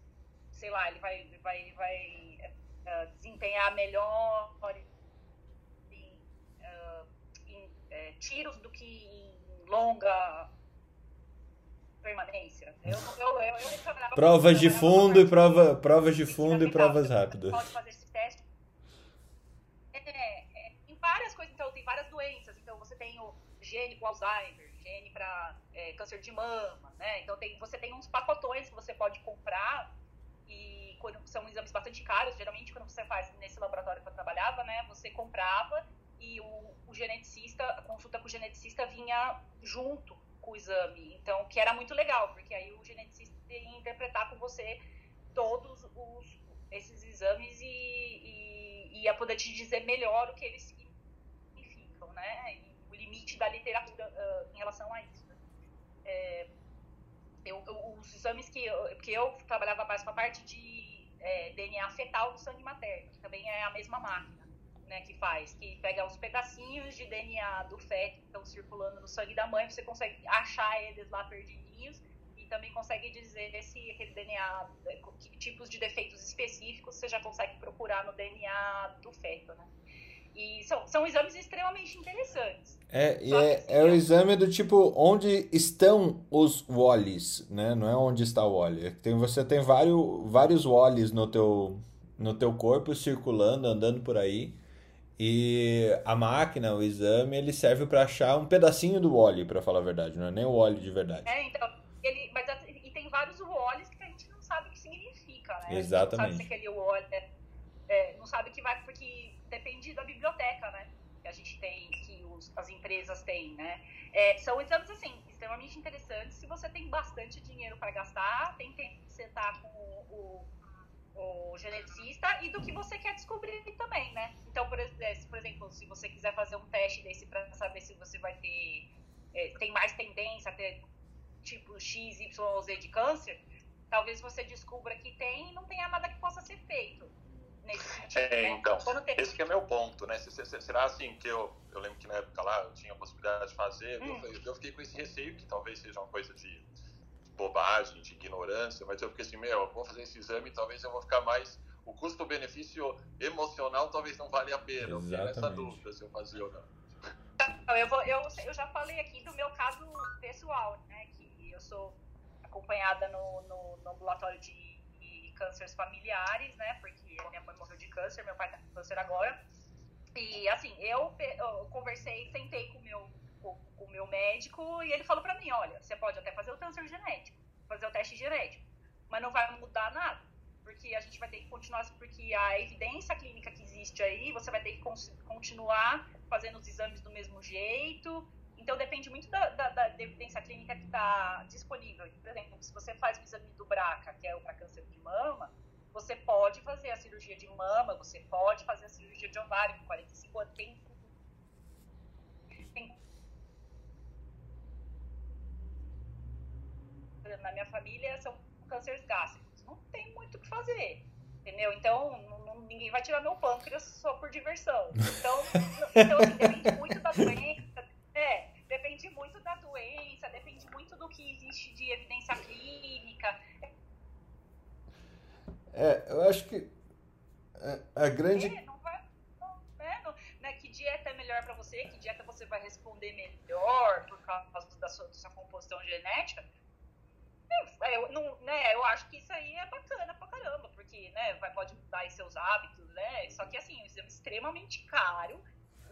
sei lá, ele vai, vai, vai uh, desempenhar melhor em, uh, em é, tiros do que em longa permanência. Eu, eu, eu, eu provas de fundo e prova, provas de fundo e provas rápidas. Pode fazer esse teste. É, é, em várias coisas, então tem várias doenças. Então você tem o gene com Alzheimer, gene para é, câncer de mama, né? Então tem, você tem uns pacotões que você pode comprar e quando, são exames bastante caros. Geralmente quando você faz nesse laboratório que eu trabalhava, né? Você comprava e o, o geneticista, a consulta com o geneticista vinha junto com o exame. Então, que era muito legal, porque aí o geneticista ia interpretar com você todos os, esses exames e, e ia poder te dizer melhor o que eles significam, né? E limite da literatura uh, em relação a isso. Né? É, eu, eu, os exames que eu, que eu trabalhava mais com a parte de é, DNA fetal do sangue materno, que também é a mesma máquina né, que faz, que pega os pedacinhos de DNA do feto que estão circulando no sangue da mãe, você consegue achar eles lá perdidinhos e também consegue dizer se aquele DNA, que tipos de defeitos específicos você já consegue procurar no DNA do feto, né? E são, são exames extremamente interessantes. É, e é, assim, é o exame do tipo onde estão os Wallis, né? Não é onde está o Wally. Tem, você tem vários, vários Wallis no teu, no teu corpo circulando, andando por aí. E a máquina, o exame, ele serve para achar um pedacinho do óleo, para falar a verdade, não é nem o óleo de verdade. É, então, ele, mas e tem vários óleos que a gente não sabe o que significa, né? Exatamente. não sabe se aquele óleo é, é, não sabe que vai, porque depende da biblioteca, né? Que a gente tem, que os, as empresas têm, né? É, são exames, assim, extremamente interessantes. Se você tem bastante dinheiro para gastar, tem tempo de sentar com o, o o geneticista e do que você quer descobrir também, né? Então, por, por exemplo, se você quiser fazer um teste desse para saber se você vai ter é, tem mais tendência a ter tipo X, Y Z de câncer, talvez você descubra que tem e não tenha nada que possa ser feito. Sentido, é, né? então, tem... esse é meu ponto, né? Será assim que eu, eu lembro que na época lá eu tinha a possibilidade de fazer, hum. eu, eu fiquei com esse receio que talvez seja uma coisa de bobagem, de ignorância, mas eu fiquei assim, meu, eu vou fazer esse exame, talvez eu vou ficar mais. O custo-benefício emocional talvez não valha a pena. Eu fiquei nessa dúvida se eu fazia ou não. Eu, vou, eu, eu já falei aqui do meu caso pessoal, né? Que eu sou acompanhada no, no, no ambulatório de cânceres familiares, né? Porque minha mãe morreu de câncer, meu pai tá com câncer agora. E assim, eu, eu conversei, sentei com o meu com, com o meu médico e ele falou para mim, olha, você pode até fazer o câncer genético, fazer o teste genético, mas não vai mudar nada, porque a gente vai ter que continuar, porque a evidência clínica que existe aí, você vai ter que continuar fazendo os exames do mesmo jeito, então depende muito da, da, da evidência clínica que está disponível. Por exemplo, se você faz o exame do BRCA, que é o para câncer de mama, você pode fazer a cirurgia de mama, você pode fazer a cirurgia de ovário com 45 anos, tem na minha família são cânceres gástricos. Não tem muito o que fazer, entendeu? Então, não, ninguém vai tirar meu pâncreas só por diversão. Então, então assim, depende muito da doença. É, depende muito da doença, depende muito do que existe de evidência clínica. É, eu acho que a grande... É, não vai, não, é, não, né, que dieta é melhor para você, que dieta você vai responder melhor por causa da sua, da sua composição genética, é, eu, não, né, eu acho que isso aí é bacana pra caramba, porque né, vai, pode mudar seus hábitos, né? Só que assim, é um exame extremamente caro,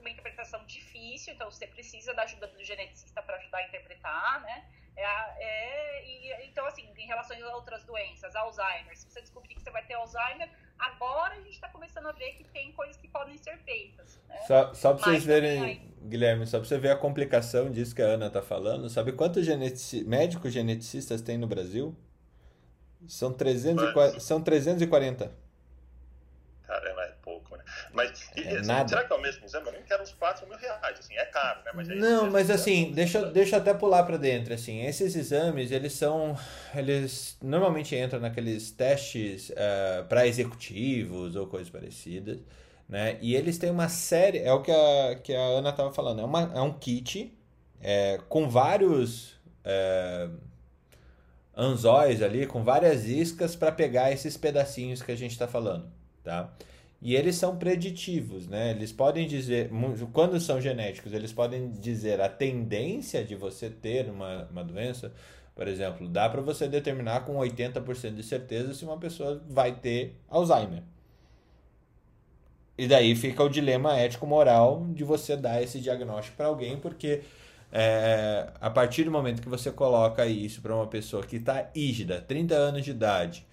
uma interpretação difícil, então você precisa da ajuda do geneticista para ajudar a interpretar, né? É, é, e, então, assim, em relação a outras doenças, Alzheimer, se você descobrir que você vai ter Alzheimer, agora a gente está começando a ver que tem coisas que podem ser feitas. Né? Só, só para vocês verem, aí... Guilherme, só para você ver a complicação disso que a Ana está falando, sabe quantos genetici... médicos geneticistas tem no Brasil? São, 340, são 340. Caramba, é pouco, né? Mas e, é assim, nada. será que é o mesmo exame? Eu nem quero uns 4 mil reais, assim, é caro, né? Mas é não, mas assim, deixa, deixa eu até pular para dentro, assim, esses exames, eles são, eles normalmente entram naqueles testes uh, eh, para executivos ou coisas parecidas, né? E eles têm uma série, é o que a, que a Ana estava falando, é, uma, é um kit é, com vários... É, anzóis ali, com várias iscas para pegar esses pedacinhos que a gente está falando, tá? E eles são preditivos, né? Eles podem dizer, quando são genéticos, eles podem dizer a tendência de você ter uma, uma doença. Por exemplo, dá para você determinar com 80% de certeza se uma pessoa vai ter Alzheimer. E daí fica o dilema ético-moral de você dar esse diagnóstico para alguém, porque é, a partir do momento que você coloca isso para uma pessoa que está ígida, 30 anos de idade,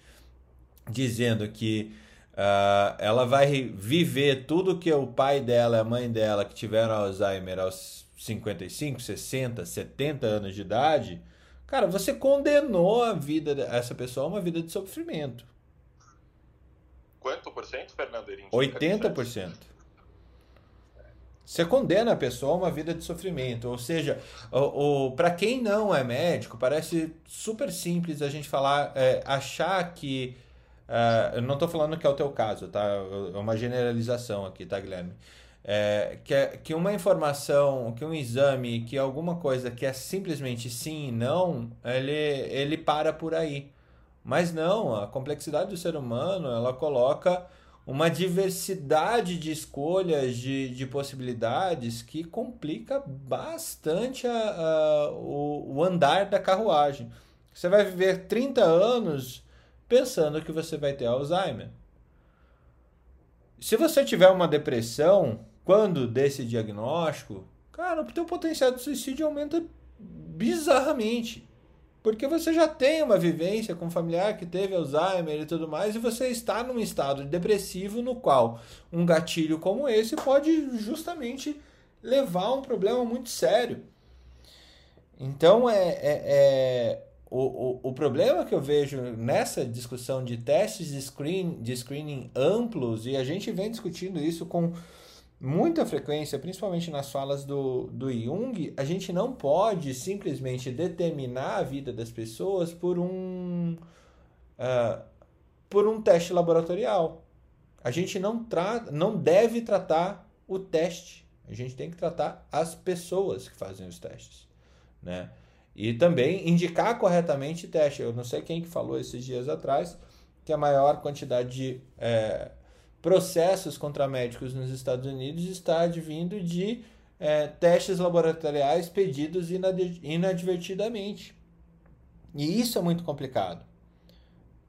dizendo que uh, ela vai viver tudo que o pai dela e a mãe dela que tiveram Alzheimer aos 55, 60, 70 anos de idade, cara, você condenou a vida dessa pessoa a uma vida de sofrimento. Quanto por cento, Fernando? 80%. Você condena a pessoa a uma vida de sofrimento. Ou seja, para quem não é médico, parece super simples a gente falar, é, achar que. Uh, eu não estou falando que é o teu caso, tá? É uma generalização aqui, tá, Guilherme? É, que, é, que uma informação, que um exame, que alguma coisa que é simplesmente sim e não, ele, ele para por aí. Mas não, a complexidade do ser humano, ela coloca uma diversidade de escolhas, de, de possibilidades que complica bastante a, a, o, o andar da carruagem. Você vai viver 30 anos pensando que você vai ter Alzheimer. Se você tiver uma depressão, quando desse diagnóstico, cara, o teu potencial de suicídio aumenta bizarramente. Porque você já tem uma vivência com um familiar que teve Alzheimer e tudo mais, e você está num estado depressivo no qual um gatilho como esse pode justamente levar a um problema muito sério. Então, é, é, é o, o, o problema que eu vejo nessa discussão de testes de, screen, de screening amplos, e a gente vem discutindo isso com muita frequência, principalmente nas falas do, do Jung, a gente não pode simplesmente determinar a vida das pessoas por um, uh, por um teste laboratorial. A gente não, tra não deve tratar o teste. A gente tem que tratar as pessoas que fazem os testes. Né? E também indicar corretamente teste. Eu não sei quem que falou esses dias atrás que a maior quantidade de é, processos contra médicos nos Estados Unidos está advindo de é, testes laboratoriais pedidos inadvertidamente. E isso é muito complicado.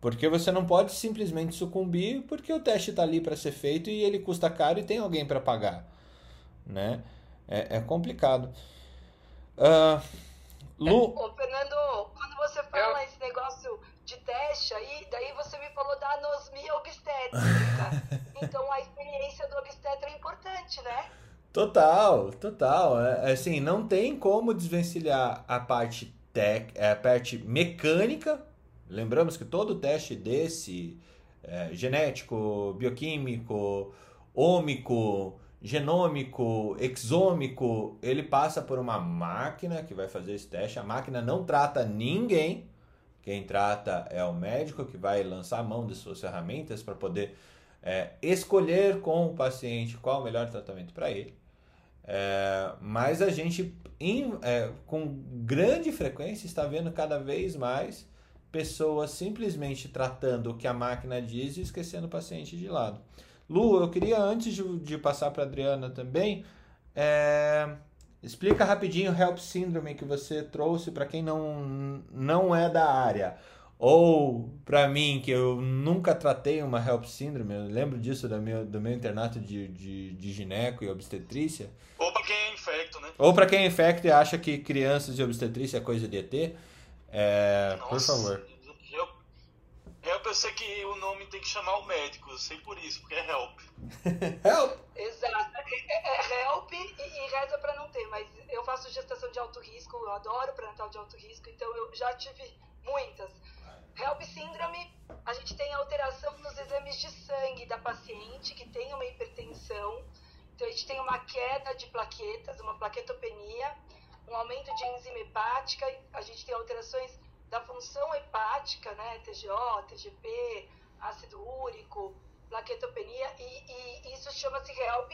Porque você não pode simplesmente sucumbir porque o teste está ali para ser feito e ele custa caro e tem alguém para pagar. Né? É, é complicado. Uh, Lu... Ô, Fernando, quando você fala Eu... esse negócio de teste aí, daí você me falou da anosmia obstétrica. então a experiência do obstetra é importante, né? Total, total. É, é, assim, não tem como desvencilhar a parte tec, é, a parte mecânica. Lembramos que todo teste desse é, genético, bioquímico, ômico, genômico, exômico, ele passa por uma máquina que vai fazer esse teste. A máquina não trata ninguém quem trata é o médico que vai lançar a mão de suas ferramentas para poder é, escolher com o paciente qual o melhor tratamento para ele. É, mas a gente, é, com grande frequência, está vendo cada vez mais pessoas simplesmente tratando o que a máquina diz e esquecendo o paciente de lado. Lu, eu queria, antes de, de passar para Adriana também, é, Explica rapidinho o HELP Syndrome que você trouxe para quem não, não é da área. Ou para mim, que eu nunca tratei uma HELP Syndrome, eu lembro disso do meu, do meu internato de, de, de gineco e obstetrícia. Ou para quem infecto, né? Ou para quem é infecto e acha que crianças de obstetrícia é coisa de ET, é... Por favor. Eu, sei que o nome tem que chamar o médico, eu sei por isso, porque é help. help! Exato. É, é, é help e, e reza para não ter, mas eu faço gestação de alto risco, eu adoro pré-natal de alto risco, então eu já tive muitas. HELP síndrome, a gente tem alteração nos exames de sangue da paciente que tem uma hipertensão. Então, a gente tem uma queda de plaquetas, uma plaquetopenia, um aumento de enzima hepática, a gente tem alterações da função hepática, né, TGO, TGP, ácido úrico, plaquetopenia, e, e isso chama-se HELP.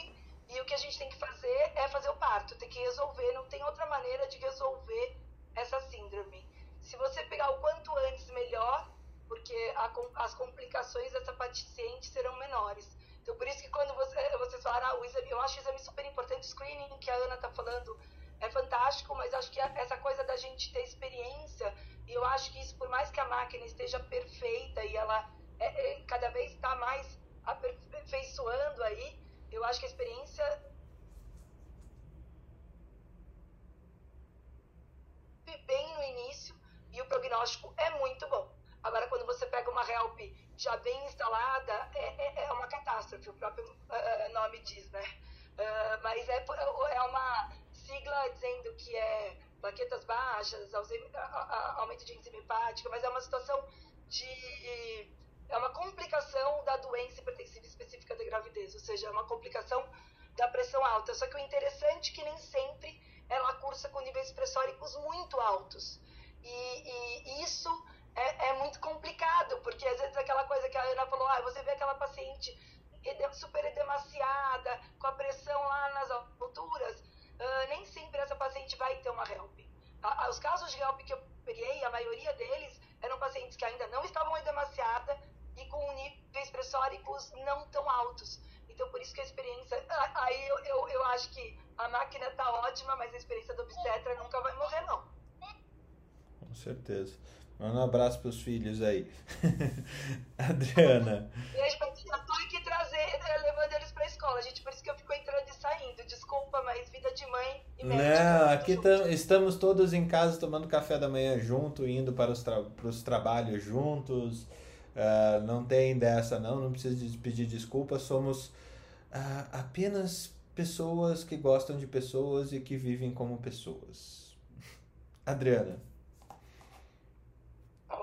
E o que a gente tem que fazer é fazer o parto, tem que resolver, não tem outra maneira de resolver essa síndrome. Se você pegar o quanto antes, melhor, porque a, as complicações dessa paciente serão menores. Então, por isso que quando você, vocês falaram, ah, o exame, eu acho o exame super importante, o screening que a Ana está falando é fantástico, mas acho que essa coisa da gente ter experiência, e eu acho que isso, por mais que a máquina esteja perfeita e ela é, é, cada vez está mais aperfeiçoando aí, eu acho que a experiência bem no início e o prognóstico é muito bom. Agora, quando você pega uma HELP já bem instalada, é, é, é uma catástrofe, o próprio uh, nome diz, né? Uh, mas é, é uma sigla dizendo que é plaquetas baixas, aumento de enzima hepática, mas é uma situação de. É uma complicação da doença hipertensiva específica da gravidez, ou seja, é uma complicação da pressão alta. Só que o interessante é que nem sempre ela cursa com níveis pressóricos muito altos. E, e isso é, é, muito complicado, porque às vezes aquela coisa que a Ana falou, ah, você vê aquela paciente super edemaciada, com a pressão lá nas alturas, uh, nem sempre essa paciente vai ter uma HELP. A, os casos de HELP que eu peguei, a maioria deles eram pacientes que ainda não estavam edemaciadas e com níveis pressóricos não tão altos. Então, por isso que a experiência. Aí eu, eu, eu acho que a máquina está ótima, mas a experiência do obstetra nunca vai morrer, não. Com certeza. Manda um abraço pros filhos aí. Adriana. Beijo pra Eu tô aqui trazer, né, levando eles pra escola, gente. Por isso que eu fico entrando e saindo. Desculpa, mas vida de mãe e médica. Não, aqui tam, estamos todos em casa tomando café da manhã junto, indo para os, tra pros trabalhos juntos. Uh, não tem dessa, não. Não precisa de pedir desculpa. Somos uh, apenas pessoas que gostam de pessoas e que vivem como pessoas. Adriana.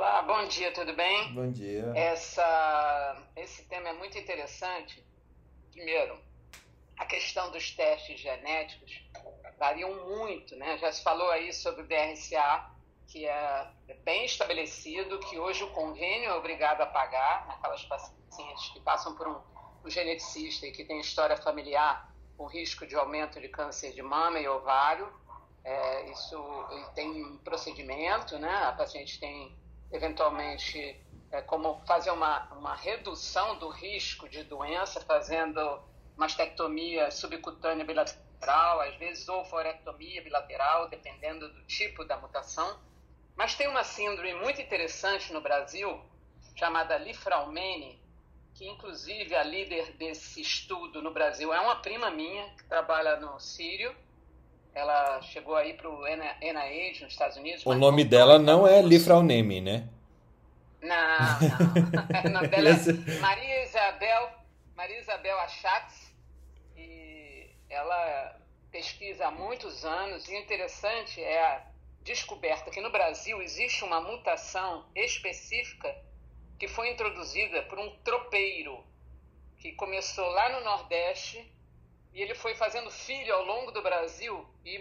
Olá, bom dia, tudo bem? Bom dia. Essa, esse tema é muito interessante. Primeiro, a questão dos testes genéticos variam muito, né? Já se falou aí sobre o DRCA, que é bem estabelecido, que hoje o convênio é obrigado a pagar aquelas pacientes que passam por um, um geneticista e que tem história familiar com risco de aumento de câncer de mama e ovário. É, isso tem um procedimento, né? A paciente tem eventualmente é, como fazer uma, uma redução do risco de doença, fazendo mastectomia subcutânea bilateral, às vezes ou forectomia bilateral, dependendo do tipo da mutação. Mas tem uma síndrome muito interessante no Brasil, chamada Lifraumene, que inclusive a líder desse estudo no Brasil é uma prima minha, que trabalha no Sírio, ela chegou aí para o NIH nos Estados Unidos. O nome dela não é Lifraunemi, né? Não, não. o nome dela é Maria Isabel, Maria Isabel Achatz. E ela pesquisa há muitos anos. E o interessante é a descoberta que no Brasil existe uma mutação específica que foi introduzida por um tropeiro que começou lá no Nordeste e ele foi fazendo filho ao longo do Brasil e,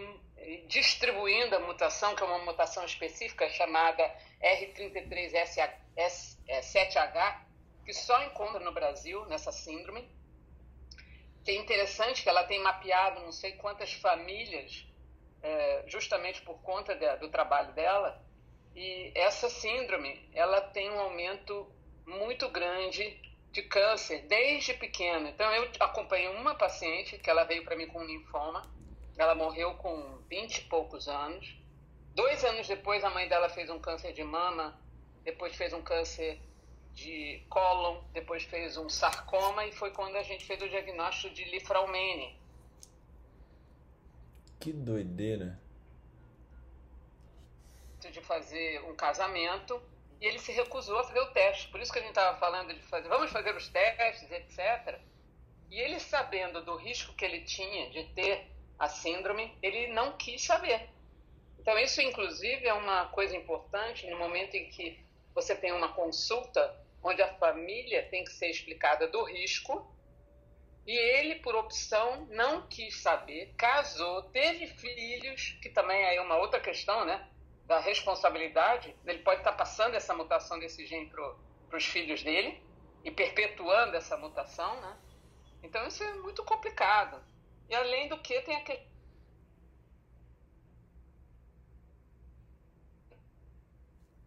distribuindo a mutação, que é uma mutação específica chamada R337H, é, que só encontra no Brasil, nessa síndrome. Que é interessante que ela tem mapeado não sei quantas famílias, é, justamente por conta do trabalho dela, e essa síndrome, ela tem um aumento muito grande de câncer desde pequena. Então, eu acompanhei uma paciente que ela veio para mim com linfoma. Ela morreu com 20 e poucos anos. Dois anos depois, a mãe dela fez um câncer de mama, depois fez um câncer de cólon, depois fez um sarcoma e foi quando a gente fez o diagnóstico de lifraumene. Que doideira. De fazer um casamento e ele se recusou a fazer o teste. Por isso que a gente estava falando de fazer, vamos fazer os testes, etc. E ele sabendo do risco que ele tinha de ter a síndrome, ele não quis saber. Então isso inclusive é uma coisa importante no momento em que você tem uma consulta onde a família tem que ser explicada do risco e ele, por opção, não quis saber, casou, teve filhos, que também é uma outra questão, né? Da responsabilidade, ele pode estar passando essa mutação desse gene para os filhos dele e perpetuando essa mutação, né? Então isso é muito complicado. E além do que tem aquele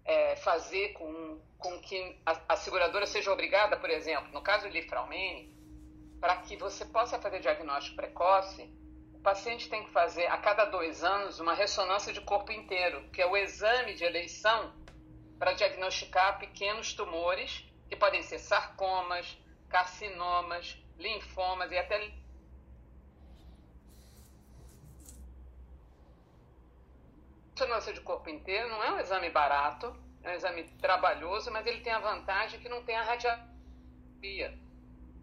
é, fazer com, com que a, a, seguradora seja obrigada, por exemplo, no caso de Lifraumene, para que você possa fazer diagnóstico precoce, paciente tem que fazer a cada dois anos uma ressonância de corpo inteiro, que é o exame de eleição para diagnosticar pequenos tumores, que podem ser sarcomas, carcinomas, linfomas e até ressonância de corpo inteiro não é um exame barato, é um exame trabalhoso, mas ele tem a vantagem que não tem a radiografia.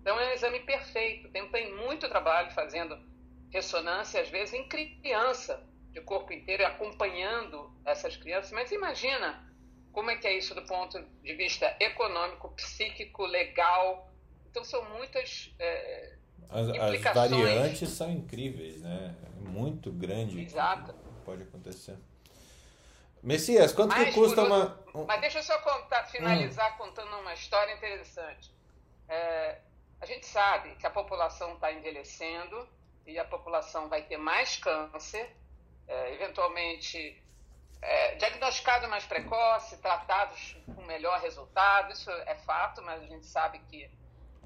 Então é um exame perfeito. Tem muito trabalho fazendo ressonância, às vezes, em criança, de corpo inteiro, acompanhando essas crianças. Mas imagina como é que é isso do ponto de vista econômico, psíquico, legal. Então, são muitas é, as, as, variantes são incríveis, né? É muito grande. Exato. Pode acontecer. Messias, quanto Mas, que custa uma. Mas deixa eu só contar, finalizar hum. contando uma história interessante. É, a gente sabe que a população está envelhecendo, e a população vai ter mais câncer, é, eventualmente é, diagnosticado mais precoce, tratados com melhor resultado, isso é fato, mas a gente sabe que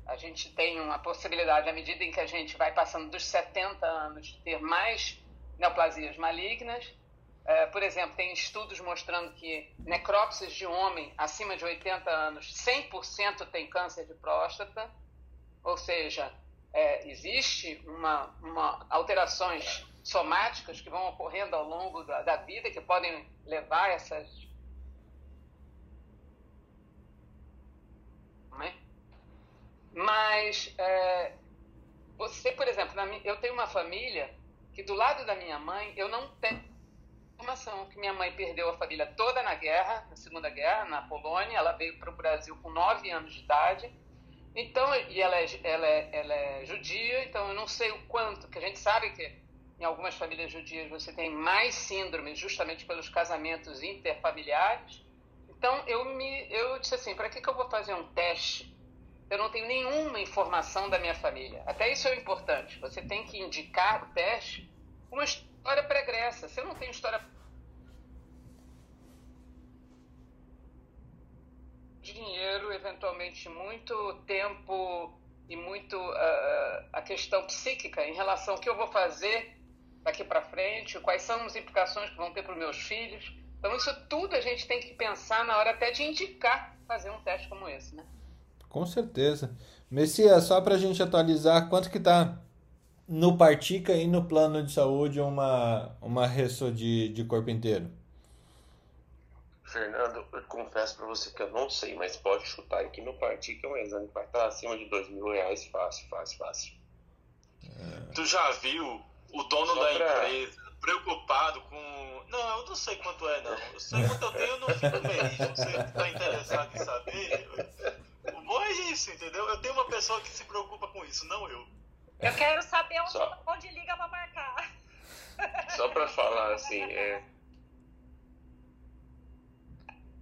a gente tem uma possibilidade, à medida em que a gente vai passando dos 70 anos, de ter mais neoplasias malignas. É, por exemplo, tem estudos mostrando que necrópsias de homem acima de 80 anos, 100% tem câncer de próstata, ou seja, é, existe uma, uma alterações somáticas que vão ocorrendo ao longo da, da vida que podem levar essas né? mas é, você por exemplo na, eu tenho uma família que do lado da minha mãe eu não tenho informação que minha mãe perdeu a família toda na guerra na segunda guerra na Polônia ela veio para o Brasil com nove anos de idade então, e ela é, ela, é, ela é judia, então eu não sei o quanto, que a gente sabe que em algumas famílias judias você tem mais síndrome justamente pelos casamentos interfamiliares. Então eu me eu disse assim, para que, que eu vou fazer um teste? Eu não tenho nenhuma informação da minha família. Até isso é importante. Você tem que indicar o teste uma história pregressa. Se eu não tenho história dinheiro, eventualmente muito tempo e muito uh, a questão psíquica em relação ao que eu vou fazer daqui para frente, quais são as implicações que vão ter para os meus filhos. Então, isso tudo a gente tem que pensar na hora até de indicar fazer um teste como esse, né? Com certeza. Messias, só para a gente atualizar, quanto que está no Partica e no plano de saúde uma, uma resso de, de corpo inteiro? Fernando, eu confesso para você que eu não sei, mas pode chutar aqui no partido que é um exame que vai estar acima de dois mil reais fácil, fácil, fácil. É. Tu já viu o dono Só da pra... empresa preocupado com. Não, eu não sei quanto é, não. Eu sei quanto eu tenho, eu não fico feliz. Você está interessado em saber? O bom é isso, entendeu? Eu tenho uma pessoa que se preocupa com isso, não eu. Eu quero saber onde, Só... onde liga para marcar. Só para falar assim, é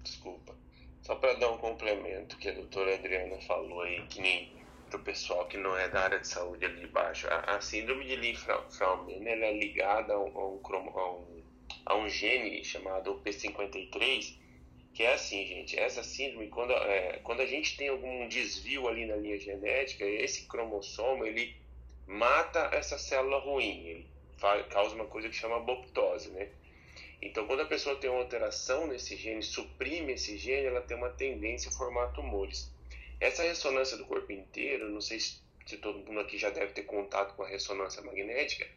desculpa. Só para dar um complemento que a doutora Adriana falou aí, que nem para o pessoal que não é da área de saúde ali embaixo, a, a síndrome de Lee-Fraumeni é ligada a um, a, um, a, um, a um, gene chamado P53, que é assim, gente, essa síndrome, quando, é, quando a gente tem algum desvio ali na linha genética, esse cromossomo, ele mata essa célula ruim, ele faz, causa uma coisa que chama apoptose, né? Então, quando a pessoa tem uma alteração nesse gene, suprime esse gene, ela tem uma tendência a formar tumores. Essa ressonância do corpo inteiro, não sei se todo mundo aqui já deve ter contato com a ressonância magnética,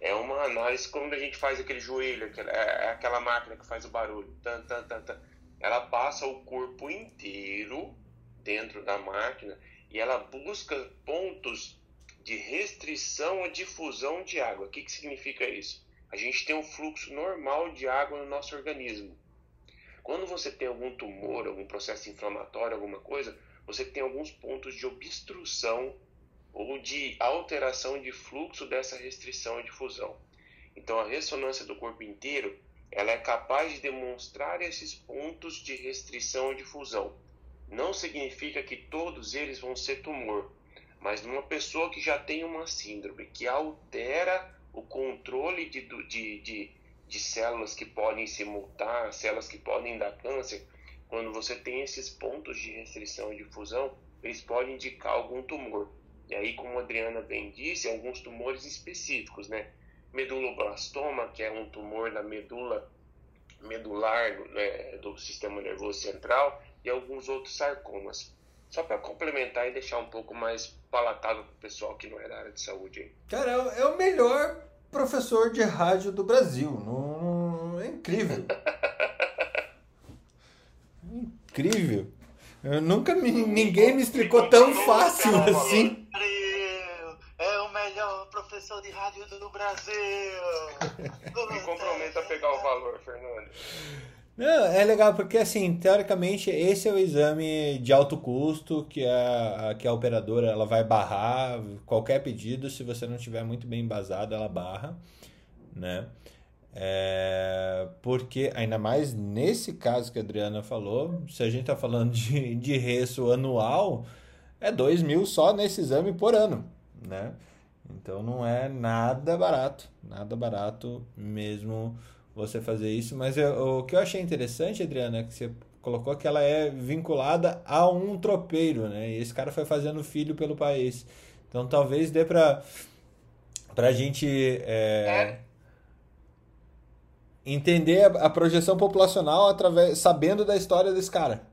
É uma análise quando a gente faz aquele joelho, aquela, é, é aquela máquina que faz o barulho. Tan, tan, tan, tan. Ela passa o corpo inteiro dentro da máquina e ela busca pontos de restrição à difusão de água. O que, que significa isso? A gente tem um fluxo normal de água no nosso organismo. Quando você tem algum tumor, algum processo inflamatório, alguma coisa, você tem alguns pontos de obstrução ou de alteração de fluxo dessa restrição e difusão. Então, a ressonância do corpo inteiro ela é capaz de demonstrar esses pontos de restrição e difusão. Não significa que todos eles vão ser tumor, mas numa pessoa que já tem uma síndrome que altera o controle de, de, de, de células que podem se mutar, células que podem dar câncer, quando você tem esses pontos de restrição e difusão, eles podem indicar algum tumor. E aí, como a Adriana bem disse, alguns tumores específicos, né? Meduloblastoma, que é um tumor da medula medular né, do sistema nervoso central, e alguns outros sarcomas. Só para complementar e deixar um pouco mais palatável para o pessoal que não é da área de saúde. Hein? Cara, é o melhor professor de rádio do Brasil. Não, é incrível. incrível. Eu nunca me, ninguém me explicou tão fácil assim. É o melhor professor de rádio do Brasil. Me comprometa a pegar o valor, Fernando. Não, é legal porque assim, teoricamente esse é o exame de alto custo que a, que a operadora ela vai barrar qualquer pedido, se você não tiver muito bem embasado, ela barra, né? É, porque, ainda mais nesse caso que a Adriana falou, se a gente está falando de, de reço anual, é 2 mil só nesse exame por ano, né? Então não é nada barato, nada barato mesmo você fazer isso. Mas eu, o que eu achei interessante, Adriana, é que você colocou que ela é vinculada a um tropeiro, né? E esse cara foi fazendo filho pelo país. Então talvez dê para a gente é, é. entender a, a, projeção populacional através sabendo da história desse cara.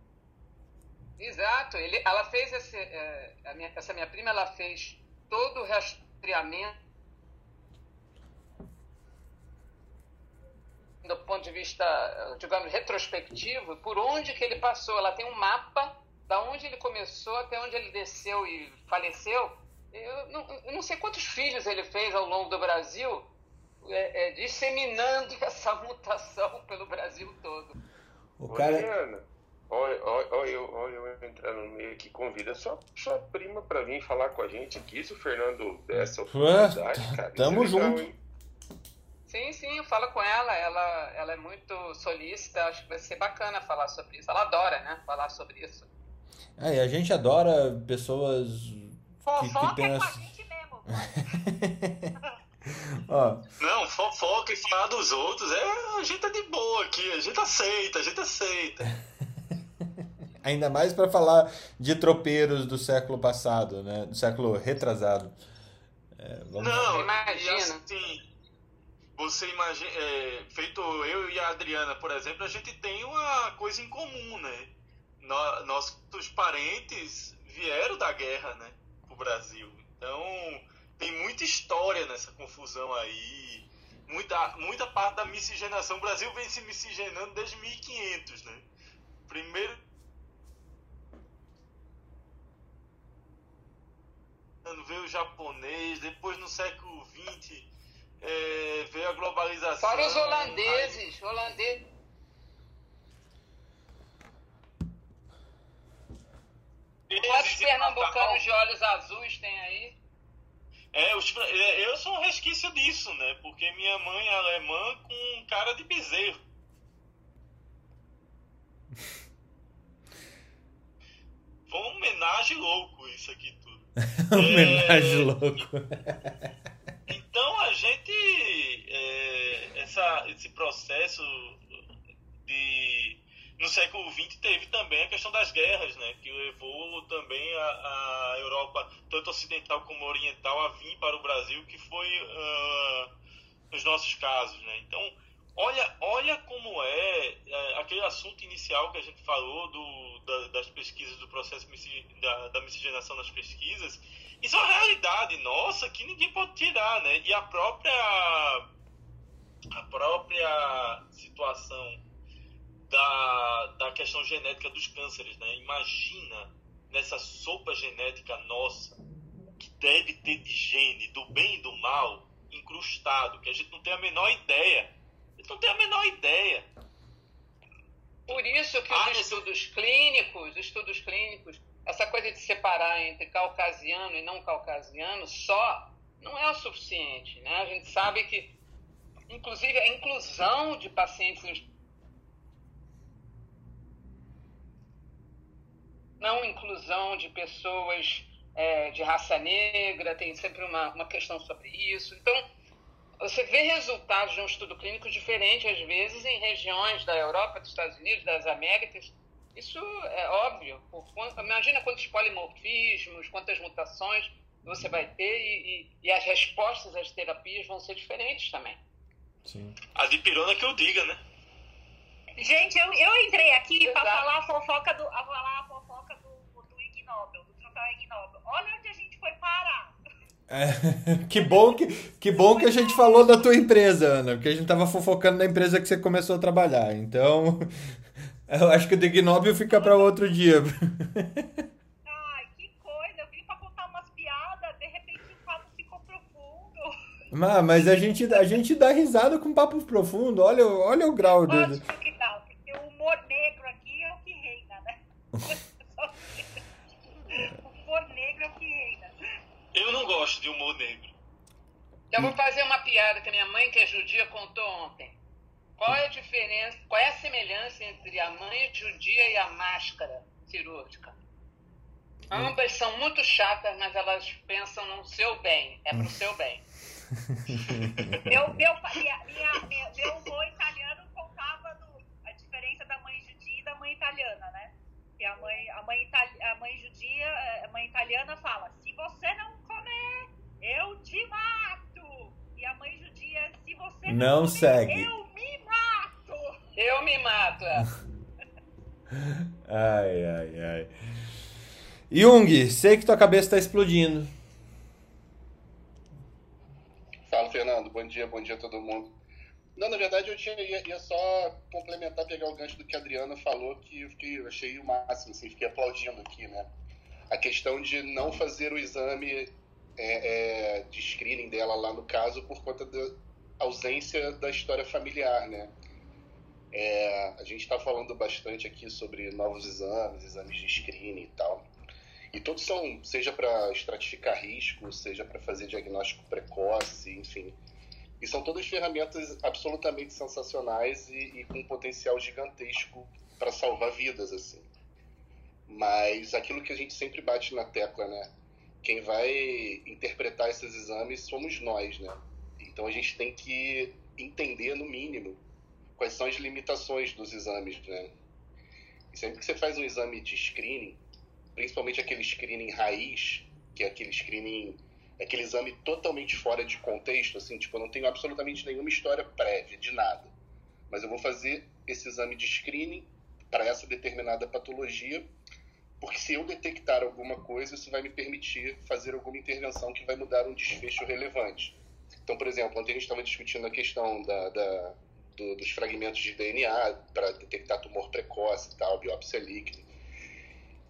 Exato. Ele, ela fez esse, é, minha, essa minha prima, ela fez todo o rastreamento do ponto de vista, digamos, retrospectivo, por onde que ele passou. Ela tem um mapa da onde ele começou até onde ele desceu e faleceu. Eu não, eu não sei quantos filhos ele fez ao longo do Brasil, é, é, disseminando essa mutação pelo Brasil todo. O cara... Olha, olha, olha, eu, olha eu entrando no meio aqui, convida sua, sua prima para vir falar com a gente aqui, se o Fernando der essa oportunidade, cara. Tamo é legal, junto. Hein? Sim, sim, fala com ela. Ela, ela é muito solícita. Acho que vai ser bacana falar sobre isso. Ela adora, né? Falar sobre isso. É, e a gente adora pessoas Fofoca que, que tem é com a gente mesmo. Ó. Não, fofoca e falar dos outros é a gente tá de boa aqui, a gente aceita, a gente aceita. Ainda mais para falar de tropeiros do século passado, né? Do século retrasado. É, vamos... Não, imagina. Assim, você imagina, é, feito eu e a Adriana, por exemplo, a gente tem uma coisa em comum, né? No, nossos parentes vieram da guerra, né, pro Brasil. Então, tem muita história nessa confusão aí. Muita, muita parte da miscigenação. O Brasil vem se miscigenando desde 1500, né? Primeiro veio o japonês, depois no século XX é, veio a globalização. Para os holandeses, aí... holandês. Quantos pernambucanos de olhos azuis tem aí? É, é, eu sou um resquício disso, né? Porque minha mãe é alemã com cara de bezerro. Foi um homenagem louco isso aqui tudo. homenagem é... louco. Então a gente é, essa, esse processo de no século XX teve também a questão das guerras, né, que levou também a, a Europa, tanto ocidental como oriental, a vir para o Brasil, que foi uh, nos nossos casos, né. Então olha, olha como é, é, aquele assunto inicial que a gente falou do, da, das pesquisas, do processo da, da miscigenação das pesquisas. Isso é uma realidade nossa que ninguém pode tirar, né? E a própria, a própria situação da, da questão genética dos cânceres, né? Imagina nessa sopa genética nossa que deve ter de gene do bem e do mal incrustado, que a gente não tem a menor ideia. Gente não tem a menor ideia. Por isso que os ah, estudos clínicos, estudos clínicos, essa coisa de separar entre caucasiano e não caucasiano só não é o suficiente, né? A gente sabe que, inclusive, a inclusão de pacientes não inclusão de pessoas é, de raça negra, tem sempre uma, uma questão sobre isso. Então, você vê resultados de um estudo clínico diferente, às vezes, em regiões da Europa, dos Estados Unidos, das Américas. Isso é óbvio. Imagina quantos polimorfismos, quantas mutações você vai ter e, e, e as respostas às terapias vão ser diferentes também. Sim. A dipirona que eu diga, né? Gente, eu, eu entrei aqui para falar a fofoca do. A falar a fofoca do, do Ig Nobel, do troféu Ig Nobel. Olha onde a gente foi parar. É, que bom que, que bom que a gente falou da tua empresa, Ana, porque a gente tava fofocando na empresa que você começou a trabalhar. Então, eu acho que o Ig Nobel fica para outro dia. Ai, que coisa, eu vim para contar umas piadas, de repente o papo ficou profundo. Mas, mas a gente, a gente dá risada com papo profundo, olha, olha o grau dele. que humor negro aqui é o que reina, né? o humor negro é o que reina. Eu não gosto de humor negro. Eu vou fazer uma piada que a minha mãe, que é judia, contou ontem. Qual é a diferença, qual é a semelhança entre a mãe judia e a máscara cirúrgica? Ambas são muito chatas, mas elas pensam no seu bem. É pro seu bem. meu, meu, minha, minha, meu humor italiano contava do diferença da mãe judia e da mãe italiana, né? Que a mãe, a mãe, itali, a mãe judia, a mãe italiana fala: se você não comer, eu te mato. E a mãe judia, se você não, segue. eu me mato. Eu me mato. É. ai, ai, ai. Jung, sei que tua cabeça está explodindo. Fala, Fernando. Bom dia, bom dia a todo mundo. Não, na verdade eu tinha, ia, ia, só complementar, pegar o gancho do que a Adriana falou, que eu, fiquei, eu achei o máximo, assim, fiquei aplaudindo aqui, né? A questão de não fazer o exame é, é, de screening dela lá no caso por conta da ausência da história familiar, né? É, a gente está falando bastante aqui sobre novos exames, exames de screening e tal. E todos são, seja para estratificar risco, seja para fazer diagnóstico precoce, enfim. E são todas ferramentas absolutamente sensacionais e, e com um potencial gigantesco para salvar vidas, assim. Mas aquilo que a gente sempre bate na tecla, né? Quem vai interpretar esses exames somos nós, né? Então a gente tem que entender, no mínimo, quais são as limitações dos exames, né? E sempre que você faz um exame de screening, principalmente aquele screening raiz, que é aquele screening aquele exame totalmente fora de contexto, assim, tipo, eu não tenho absolutamente nenhuma história prévia de nada. Mas eu vou fazer esse exame de screening para essa determinada patologia, porque se eu detectar alguma coisa, isso vai me permitir fazer alguma intervenção que vai mudar um desfecho relevante. Então, por exemplo, ontem a gente estava discutindo a questão da, da do, dos fragmentos de DNA para detectar tumor precoce e tal, biópsia líquida.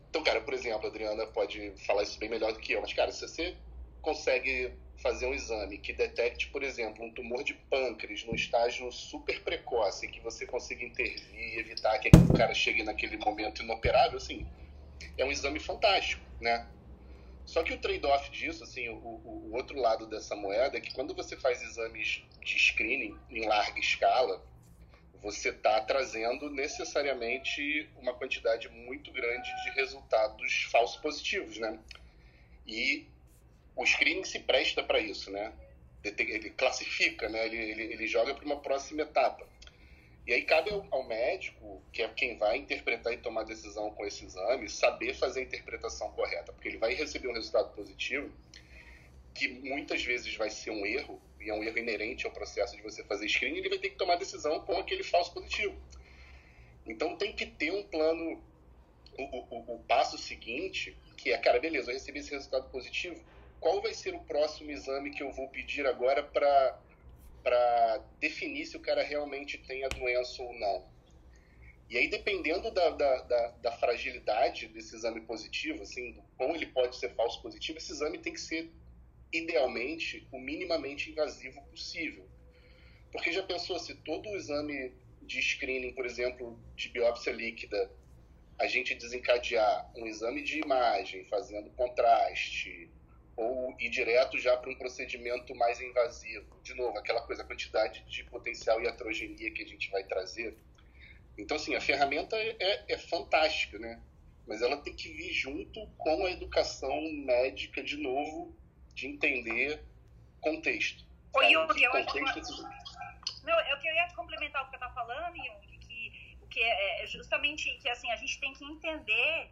Então, cara, por exemplo, a Adriana pode falar isso bem melhor do que eu, mas, cara, se você consegue fazer um exame que detecte, por exemplo, um tumor de pâncreas no estágio super precoce, que você consiga intervir e evitar que o cara chegue naquele momento inoperável, assim, é um exame fantástico, né? Só que o trade-off disso, assim, o, o, o, outro lado dessa moeda é que quando você faz exames de screening em larga escala, você está trazendo necessariamente uma quantidade muito grande de resultados falsos positivos, né? E o screening se presta para isso, né? Ele classifica, né? Ele, ele, ele joga para uma próxima etapa. E aí cabe ao, médico, que é quem vai interpretar e tomar decisão com esse exame, saber fazer a interpretação correta, porque ele vai receber um resultado positivo, que muitas vezes vai ser um erro, e é um erro inerente ao processo de você fazer screening, ele vai ter que tomar decisão com aquele falso positivo. Então tem que ter um plano, o, o, o passo seguinte, que é, cara, beleza, eu recebi esse resultado positivo, qual vai ser o próximo exame que eu vou pedir agora para definir se o cara realmente tem a doença ou não? E aí, dependendo da, da, da, da, fragilidade desse exame positivo, assim, do como ele pode ser falso positivo, esse exame tem que ser, idealmente, o minimamente invasivo possível. Porque já pensou se todo o exame de screening, por exemplo, de biópsia líquida, a gente desencadear um exame de imagem fazendo contraste, ou ir direto já para um procedimento mais invasivo. De novo, aquela coisa, a quantidade de potencial e que a gente vai trazer então, assim, a ferramenta é, é fantástica, né? Mas ela tem que vir junto com a educação médica, de novo, de entender contexto. Oi, Jung, eu acho que... Não, eu queria complementar o que você está falando, Jung, que, que é, é justamente que assim, a gente tem que entender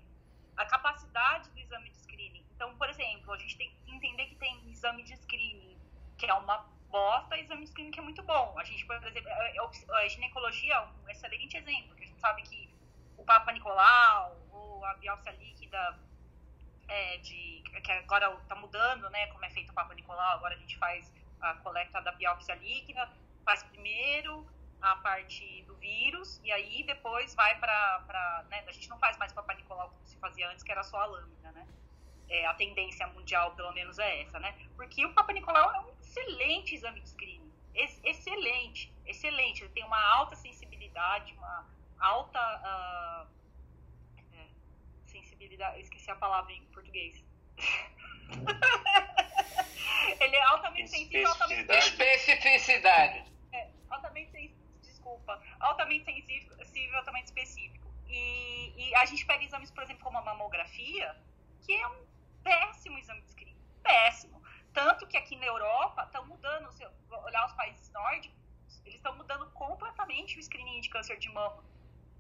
a capacidade do exame de screening. Então, por exemplo, a gente tem entender que tem exame de screening, que é uma bosta exame clínico é muito bom. A gente, por exemplo, é, é, a ginecologia é um excelente exemplo, que a gente sabe que o Papa Nicolau ou a biópsia líquida é, de, que agora está mudando, né, como é feito o Papa Nicolau, agora a gente faz a coleta da biópsia líquida, faz primeiro a parte do vírus e aí depois vai para, né, a gente não faz mais Papa Nicolau como se fazia antes, que era só a lâmina, né? É, a tendência mundial, pelo menos, é essa, né? Porque o Papa Nicolau é um excelente exame de screening. Ex excelente, excelente. Ele tem uma alta sensibilidade, uma alta uh, é, sensibilidade. Esqueci a palavra em português. ele é altamente sensível. Altamente Especificidade. É, altamente desculpa. Altamente sensível, altamente específico. E, e a gente pega exames, por exemplo, como a mamografia, que é um péssimo exame de screening. Péssimo tanto que aqui na Europa estão mudando, se olhar os países nórdicos, eles estão mudando completamente o screening de câncer de mama.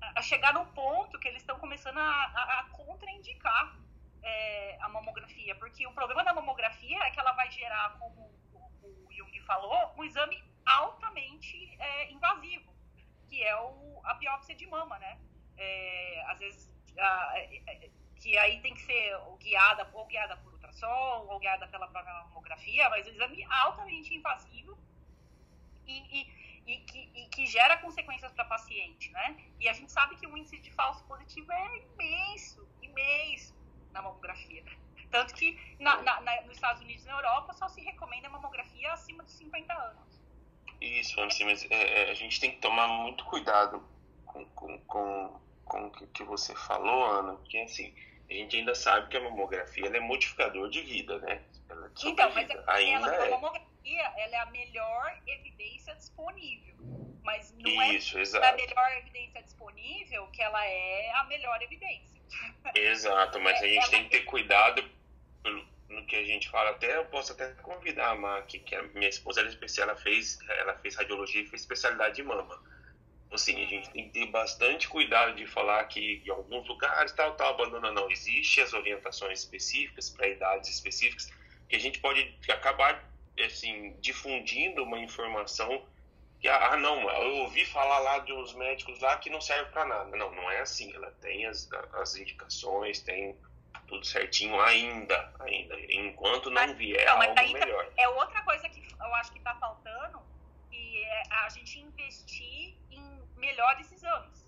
A chegar num ponto que eles estão começando a, a, a contraindicar é, a mamografia. Porque o problema da mamografia é que ela vai gerar, como o, o Jung falou, um exame altamente é, invasivo, que é o, a biópsia de mama, né? É, às vezes, a, é, é, que aí tem que ser guiada ou guiada por ultrassom ou guiada pela própria mamografia, mas o exame altamente invasivo e, e, e, que, e que, gera consequências para paciente, né? E a gente sabe que o índice de falso positivo é imenso, imenso na mamografia. Tanto que na, na, na, nos Estados Unidos e na Europa só se recomenda mamografia acima de 50 anos. Isso, mas é, é, a gente tem que tomar muito cuidado com, com, com, com o que você falou, Ana, porque assim, a gente ainda sabe que a mamografia é modificador de vida, né? É então, mas é ainda ela, é. a mamografia ela é a melhor evidência disponível. Mas não é Isso, é a melhor evidência disponível que ela é a melhor evidência. Exato, mas a gente ela... tem que ter cuidado pelo, no que a gente fala. Até eu posso até convidar a Má, que, que a minha esposa ela, ela fez, ela fez radiologia e fez especialidade de mama assim, a gente tem que ter bastante cuidado de falar que em alguns lugares tal, tal, abandona não. Existem as orientações específicas para idades específicas que a gente pode acabar, assim, difundindo uma informação que, ah, não, eu ouvi falar lá de uns médicos lá que não serve para nada. Não, não é assim. Ela tem as, as indicações, tem tudo certinho ainda, ainda. Enquanto não vier não, algo aí, melhor. É outra coisa que eu acho que está faltando, e é a gente investir melhores exames.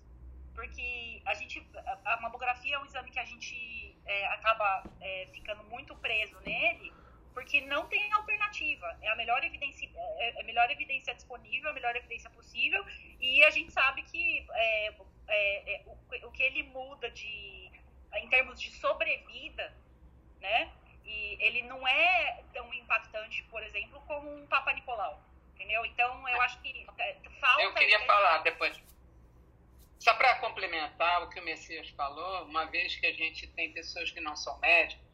Porque a gente, a mamografia é um exame que a gente é, acaba é, ficando muito preso nele, porque não tem alternativa. É a melhor evidência, é, é a melhor evidência disponível, a melhor evidência possível, e a gente sabe que é, é, é, o, o, que ele muda de, em termos de sobrevida, né? E ele não é tão impactante, por exemplo, como um Papa Nicolau entendeu? Então, eu acho que é, falta... Eu queria falar depois. Só para complementar o que o Messias falou, uma vez que a gente tem pessoas que não são médicos,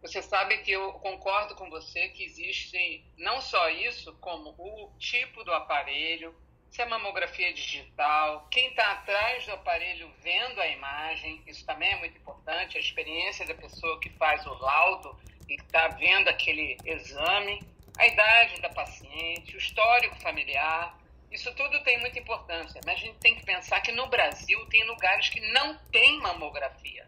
você sabe que eu concordo com você que existe não só isso, como o tipo do aparelho, se é mamografia digital, quem está atrás do aparelho vendo a imagem, isso também é muito importante, a experiência da pessoa que faz o laudo e está vendo aquele exame a idade da paciente, o histórico familiar, isso tudo tem muita importância, mas a gente tem que pensar que no Brasil tem lugares que não tem mamografia.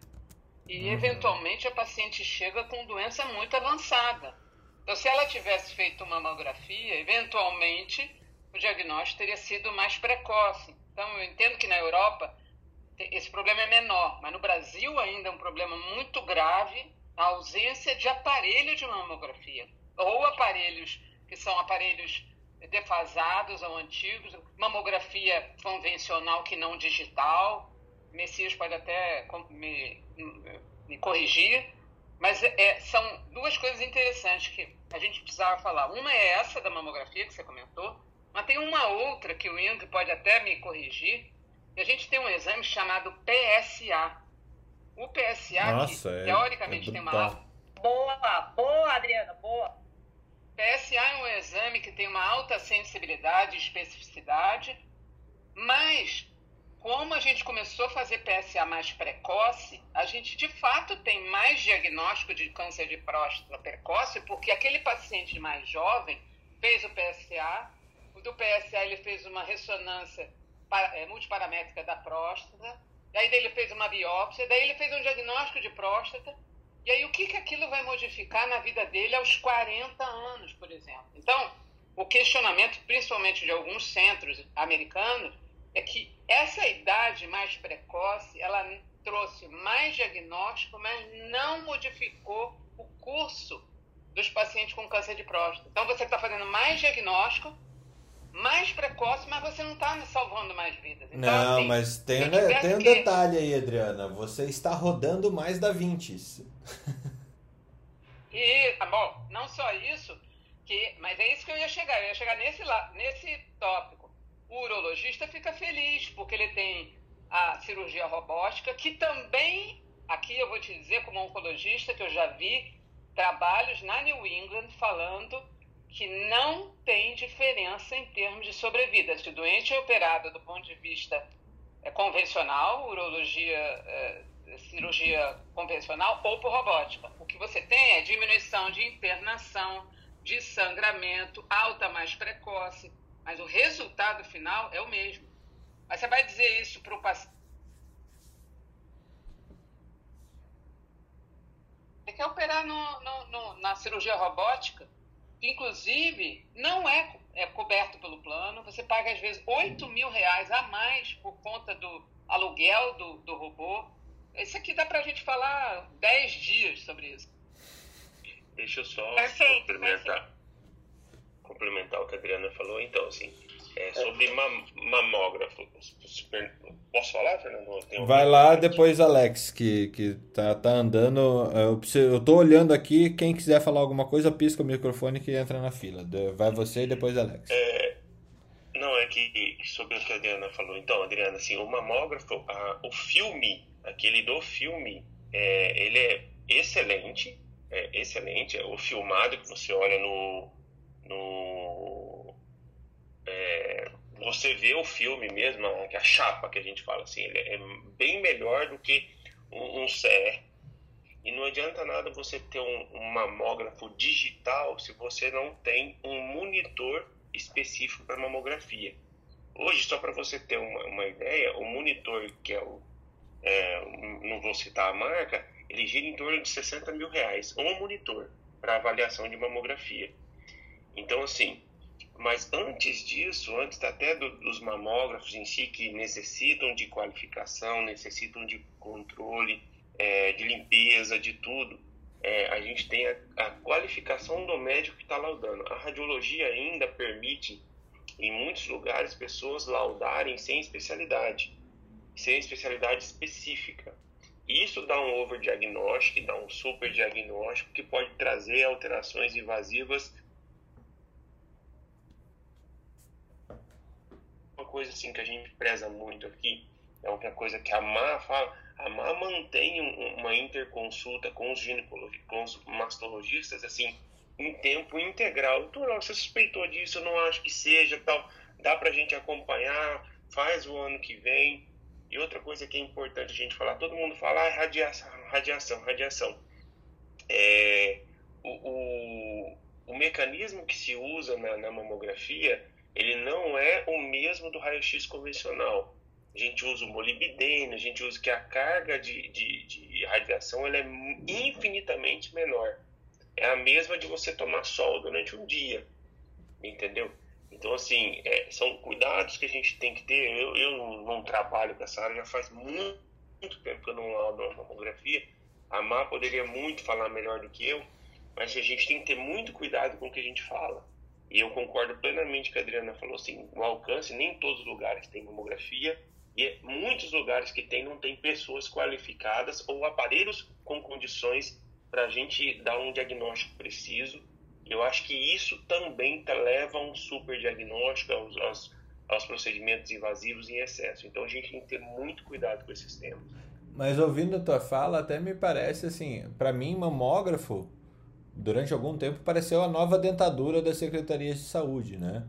E, uhum. eventualmente, a paciente chega com doença muito avançada. Então, se ela tivesse feito uma mamografia, eventualmente o diagnóstico teria sido mais precoce. Então, eu entendo que na Europa esse problema é menor, mas no Brasil ainda é um problema muito grave a ausência de aparelho de mamografia, ou aparelhos que são aparelhos defasados ou antigos, mamografia convencional que não digital. Messias pode até me, me corrigir, mas é, são duas coisas interessantes que a gente precisava falar. Uma é essa da mamografia que você comentou, mas tem uma outra que o Ing pode até me corrigir. E a gente tem um exame chamado PSA. O PSA, Nossa, que é, teoricamente é tem uma. Boa, boa, Adriana, boa PSA é um exame que tem uma alta sensibilidade e especificidade, mas como a gente começou a fazer PSA mais precoce, a gente de fato tem mais diagnóstico de câncer de próstata precoce, porque aquele paciente mais jovem fez o PSA, o do PSA ele fez uma ressonância é, multiparamétrica da próstata, daí ele fez uma biópsia, daí ele fez um diagnóstico de próstata, e aí, o que, que aquilo vai modificar na vida dele aos 40 anos, por exemplo? Então, o questionamento, principalmente de alguns centros americanos, é que essa idade mais precoce, ela trouxe mais diagnóstico, mas não modificou o curso dos pacientes com câncer de próstata. Então, você está fazendo mais diagnóstico, mais precoce, mas você não está salvando mais vidas. Então, não, assim, mas tem, tem um que... detalhe aí, Adriana. Você está rodando mais da 20. E, tá bom, não só isso, que, mas é isso que eu ia chegar. Eu ia chegar nesse, nesse tópico. O urologista fica feliz, porque ele tem a cirurgia robótica, que também, aqui eu vou te dizer, como oncologista, que eu já vi trabalhos na New England falando que não tem diferença em termos de sobrevida. Se o doente é operado do ponto de vista é, convencional, urologia, é, cirurgia convencional ou por robótica. O que você tem é diminuição de internação, de sangramento, alta mais precoce, mas o resultado final é o mesmo. Mas você vai dizer isso para o paciente. Você quer operar no, no, no, na cirurgia robótica? inclusive, não é, é coberto pelo plano. Você paga, às vezes, 8 mil reais a mais por conta do aluguel do, do robô. Isso aqui dá para a gente falar 10 dias sobre isso. Deixa eu só perfeito, complementar, perfeito. complementar o que a Adriana falou. Então, assim, é, sobre mam mamógrafo. Posso falar, Fernando? Vai lá depois, Alex, que, que tá, tá andando. Eu, eu tô olhando aqui. Quem quiser falar alguma coisa, pisca o microfone que entra na fila. Vai você e depois, Alex. É, não, é que sobre o que a Adriana falou. Então, Adriana, assim, o mamógrafo, a, o filme, aquele do filme, é, ele é excelente. É excelente. O filmado que você olha no. no é, você vê o filme mesmo, a chapa que a gente fala assim, ele é bem melhor do que um, um. E não adianta nada você ter um, um mamógrafo digital se você não tem um monitor específico para mamografia. Hoje, só para você ter uma, uma, ideia, o monitor que é o. É, não vou citar a marca, ele gira em torno de 60 mil reais. Um monitor para avaliação de mamografia. Então, assim, mas antes disso, antes até do, dos mamógrafos em si, que necessitam de qualificação, necessitam de controle, é, de limpeza, de tudo, é, a gente tem a, a, qualificação do médico que está laudando. A radiologia ainda permite, em muitos lugares, pessoas laudarem sem especialidade, sem especialidade específica. Isso dá um overdiagnóstico, dá um superdiagnóstico que pode trazer alterações invasivas coisa assim que a gente preza muito aqui, é uma coisa que a MA fala, a MA mantém uma interconsulta com os ginecologistas, com os mastologistas, assim, em tempo integral. Doutor, você suspeitou disso, eu não acho que seja, tal, dá pra gente acompanhar, faz o ano que vem. E outra coisa que é importante a gente falar, todo mundo fala, ah, radiação, radiação, radiação. É, o, o, o mecanismo que se usa na, na mamografia, ele não é o mesmo do raio-x convencional. A gente usa o molibdênio, a gente usa que a carga de, de, de radiação ela é infinitamente menor. É a mesma de você tomar sol durante um dia, entendeu? Então, assim, é, são cuidados que a gente tem que ter. Eu, eu não, trabalho com essa área, já faz muito, muito tempo que eu não aula mamografia. A Má poderia muito falar melhor do que eu, mas a gente tem que ter muito cuidado com o que a gente fala. E eu concordo plenamente com a Adriana falou assim, o alcance, nem em todos os lugares tem mamografia, e muitos lugares que tem não tem pessoas qualificadas ou aparelhos com condições para a gente dar um diagnóstico preciso. Eu acho que isso também leva a um super diagnóstico, aos, aos, aos procedimentos invasivos em excesso. Então a gente tem que ter muito cuidado com esses temas. Mas ouvindo a tua fala, até me parece assim, para mim, mamógrafo durante algum tempo pareceu a nova dentadura da Secretaria de Saúde, né?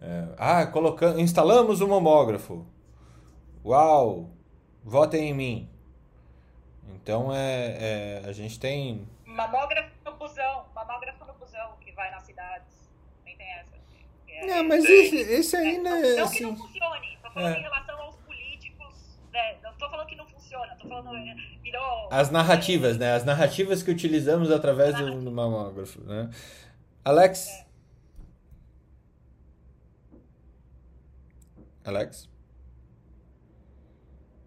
É, ah, colocamos, instalamos o mamógrafo. Uau, votem em mim. Então é, é, a gente tem. Mamógrafo no busão, mamógrafo no que vai nas cidades. Nem tem essa. É, não, mas esse, esse ainda é. Não assim, que não funcione, tô falando é. em relação aos políticos. Né? Não tô falando que não funciona, tô falando. Virou. As narrativas, né? As narrativas que utilizamos através do, do mamógrafo, né? Alex? É. Alex?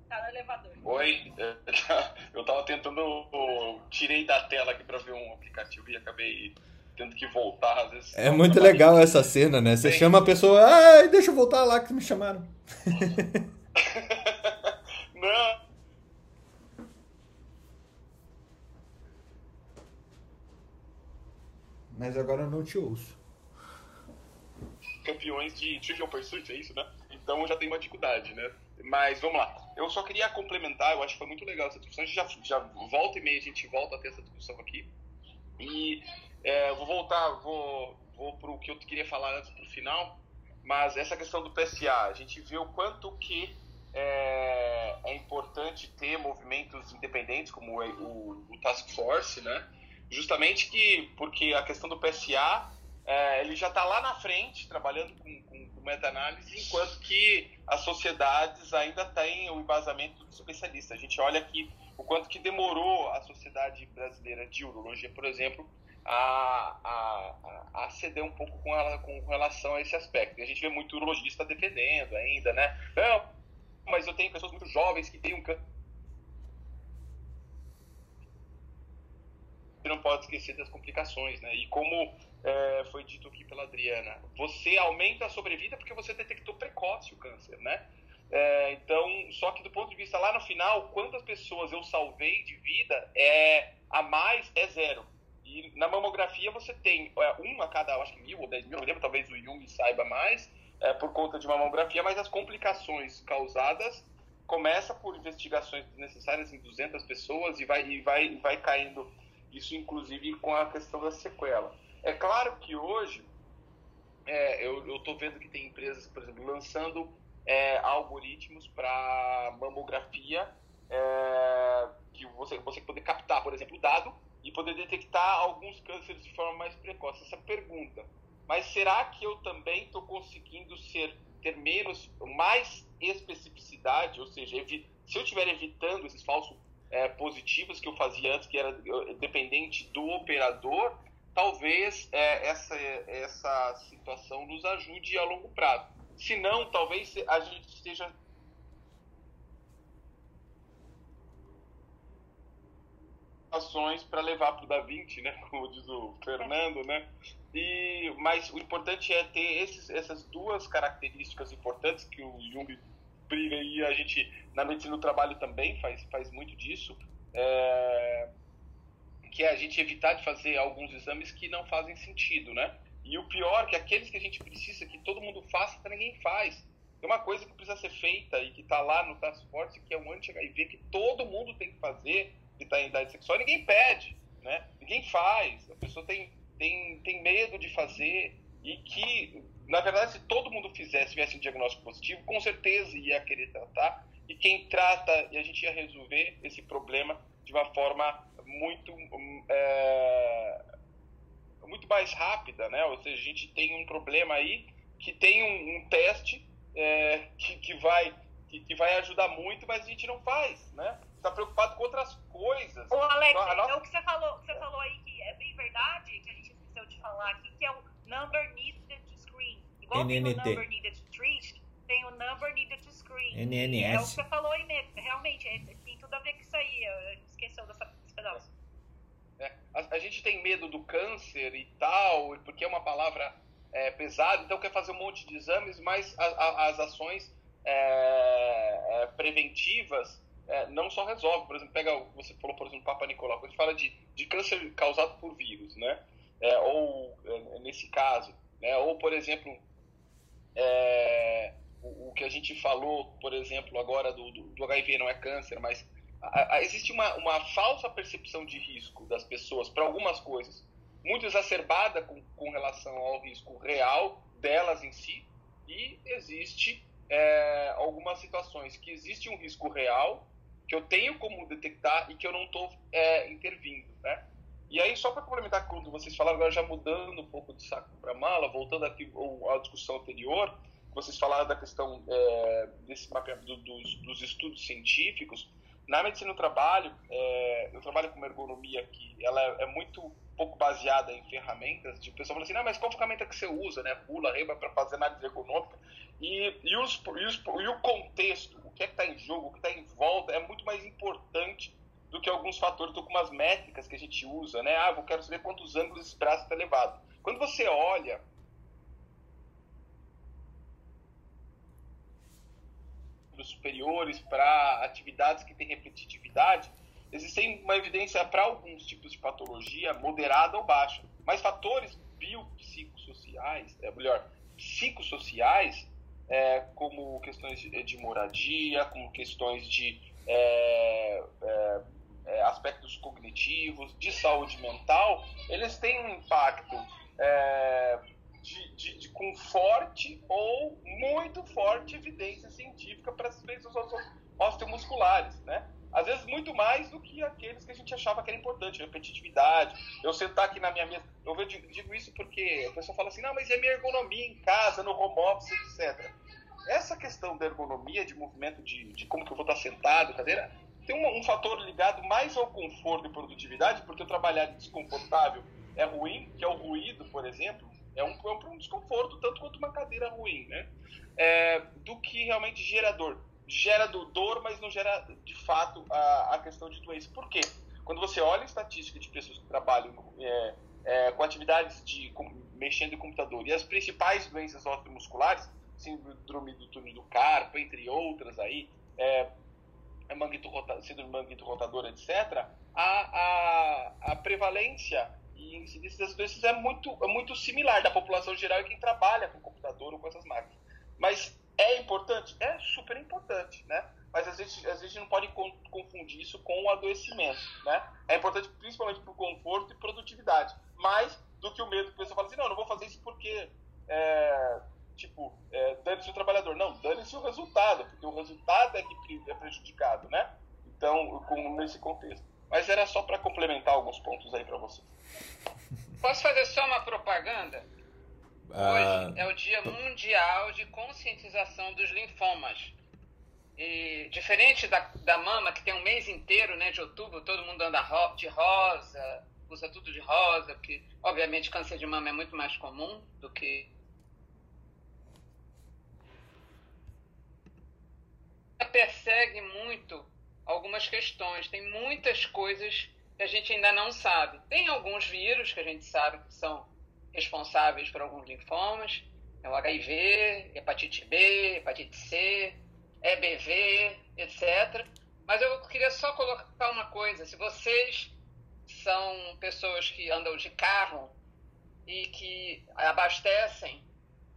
Tá no elevador. Oi, eu tava tentando. Tirei da tela aqui pra ver um aplicativo e acabei tendo que voltar. Às vezes, é muito legal essa cena, né? Você Bem... chama a pessoa, ai, deixa eu voltar lá que me chamaram. Não. Mas agora eu não te ouço. Campeões de Trivial Pursuit, é isso, né? Então já tem uma dificuldade, né? Mas vamos lá. Eu só queria complementar, eu acho que foi muito legal essa discussão. A gente já, já volta e meia, a gente volta a ter essa discussão aqui. E é, vou voltar, vou, vou para o que eu queria falar antes, para o final. Mas essa questão do PSA, a gente vê o quanto que é, é importante ter movimentos independentes, como o, o, Task Force, né? Justamente que, porque a questão do PSA, é, ele já está lá na frente, trabalhando com, com, com meta-análise, enquanto que as sociedades ainda têm o embasamento do especialista. A gente olha aqui o quanto que demorou a Sociedade Brasileira de Urologia, por exemplo, a, a, a ceder um pouco com, ela, com relação a esse aspecto. E a gente vê muito urologista defendendo ainda, né? Não, mas eu tenho pessoas muito jovens que têm um câncer não pode esquecer das complicações, né? E como é, foi dito aqui pela Adriana, você aumenta a sobrevida porque você detectou precoce o câncer, né? É, então, só que do ponto de vista lá no final, quantas pessoas eu salvei de vida é a mais é zero. E na mamografia você tem é, um a cada, acho que mil ou dez mil, não lembro, talvez o Jung saiba mais, é, por conta de uma mamografia, mas as complicações causadas começa por investigações necessárias em 200 pessoas e vai, e vai, e vai caindo isso, inclusive, com a questão da sequela. É claro que hoje, é, eu estou vendo que tem empresas, por exemplo, lançando é, algoritmos para mamografia, é, que você, você poder captar, por exemplo, o dado e poder detectar alguns cânceres de forma mais precoce. Essa pergunta. Mas será que eu também estou conseguindo ser ter menos, mais especificidade, ou seja, se eu estiver evitando esses falsos é, positivas que eu fazia antes, que era dependente do operador, talvez é, essa, essa situação nos ajude a longo prazo. Se não, talvez a gente esteja para levar para o Da Vinci, né? Como diz o Fernando, né? E, mas o importante é ter esses, essas duas características importantes que o Jung briga e a gente na medicina do trabalho também faz, faz muito disso, é, que é a gente evitar de fazer alguns exames que não fazem sentido, né? E o pior é que aqueles que a gente precisa que todo mundo faça, ninguém faz. Tem uma coisa que precisa ser feita e que está lá no Task Force, que é o anti-HIV, que todo mundo tem que fazer, que está em idade sexual, ninguém pede, né? Ninguém faz. A pessoa tem, tem, tem medo de fazer e que na verdade, se todo mundo fizesse, tivesse um diagnóstico positivo, com certeza ia querer tratar. E quem trata, e a gente ia resolver esse problema de uma forma muito, é, muito mais rápida, né? Ou seja, a gente tem um problema aí que tem um, um teste é, que, que, vai, que, que, vai ajudar muito, mas a gente não faz, né? Está preocupado com outras coisas. Ô, Alex, então, nossa... o que você falou, você falou aí que é bem verdade, que a gente esqueceu de falar aqui, que é o number needed to screen. Igual NNT. tem o number needed to treat, tem o number needed to screen. NNS. É o que você falou aí mesmo, realmente, é, tem tudo a ver com isso aí, esqueceu dessa, desse pedaço. É, a, a, gente tem medo do câncer e tal, porque é uma palavra é, pesada, então quer fazer um monte de exames, mas a, a, as ações é, é preventivas é, não só resolvem. Por exemplo, pega, você falou, por exemplo, Papa Nicolau, quando a gente fala de, de câncer causado por vírus, né? É, ou nesse caso, né? ou por exemplo, o, o, que a gente falou, por exemplo, agora do, do, do HIV não é câncer, mas a, a, existe uma, uma falsa percepção de risco das pessoas para algumas coisas muito exacerbada com, com relação ao risco real delas em si, e existe é, algumas situações que existe um risco real que eu tenho como detectar e que eu não estou é, intervindo, né? E aí, só para complementar quando vocês falaram, agora já mudando um pouco de saco para mala, voltando aqui à discussão anterior, vocês falaram da questão é, desse mapeamento dos, dos estudos científicos, na medicina do trabalho, é, eu trabalho com uma ergonomia que ela é, é muito pouco baseada em ferramentas. De pessoa fala assim, não, mas qual ferramenta que você usa, né? Pula, reba para fazer análise ergonômica. E, e, os, e, os, e o contexto, o que é está em jogo, o que está em volta, é muito mais importante do que alguns fatores, do que umas métricas que a gente usa, né? Ah, eu quero saber quantos ângulos esse braço está levado. Quando você olha superiores para atividades que têm repetitividade, existem uma evidência para alguns tipos de patologia moderada ou baixa, mas fatores biopsicossociais, é melhor, psicossociais, é, como questões de moradia, como questões de é, é, é, aspectos cognitivos, de saúde mental, eles têm um impacto é, de, de, de, com forte ou muito forte evidência científica para as doenças osteomusculares, né? Às vezes muito mais do que aqueles que a gente achava que era importante, repetitividade. Eu sentar aqui na minha mesa, eu digo isso porque a pessoa fala assim, não, mas é minha ergonomia em casa, no home office, etc. Essa questão da ergonomia, de movimento, de, de como que eu vou estar sentado, cadeira, tem um, um fator ligado mais ao conforto e produtividade, porque eu trabalhar desconfortável é ruim, que é o ruído, por exemplo, é um, é um desconforto, tanto quanto uma cadeira ruim, né? É, do que realmente gerador. Gera dor, mas não gera, de fato, a, a questão de doença. Por quê? Quando você olha a estatística de pessoas que trabalham é, é, com atividades de com, mexendo em computador e as principais doenças osteomusculares, síndrome do túnel do carpo, entre outras aí, é, é manguito rota, síndrome manguito rotador, etc., a, a, a prevalência e incidência das doenças é muito, é muito similar da população geral e quem trabalha com computador ou com essas máquinas. Mas é importante? É super importante, né? Mas às vezes, às vezes a gente não pode confundir isso com o adoecimento, né? É importante principalmente para o conforto e produtividade, mais do que o medo que a pessoa fala assim, não, não vou fazer isso porque, é, tipo, é, dane-se o trabalhador. Não, dane-se o resultado, porque o resultado é que é prejudicado, né? Então, com, nesse contexto. Mas era só para complementar alguns pontos aí para vocês. Posso fazer só uma propaganda? Ah, Hoje é o Dia Mundial de Conscientização dos Linfomas. E diferente da, da mama, que tem um mês inteiro, né, de outubro, todo mundo anda de rosa, usa tudo de rosa, porque, obviamente, câncer de mama é muito mais comum do que. Persegue muito algumas questões, tem muitas coisas que a gente ainda não sabe. Tem alguns vírus que a gente sabe que são responsáveis por alguns linfomas, é o HIV, hepatite B, hepatite C, EBV, etc. Mas eu queria só colocar uma coisa: se vocês são pessoas que andam de carro e que abastecem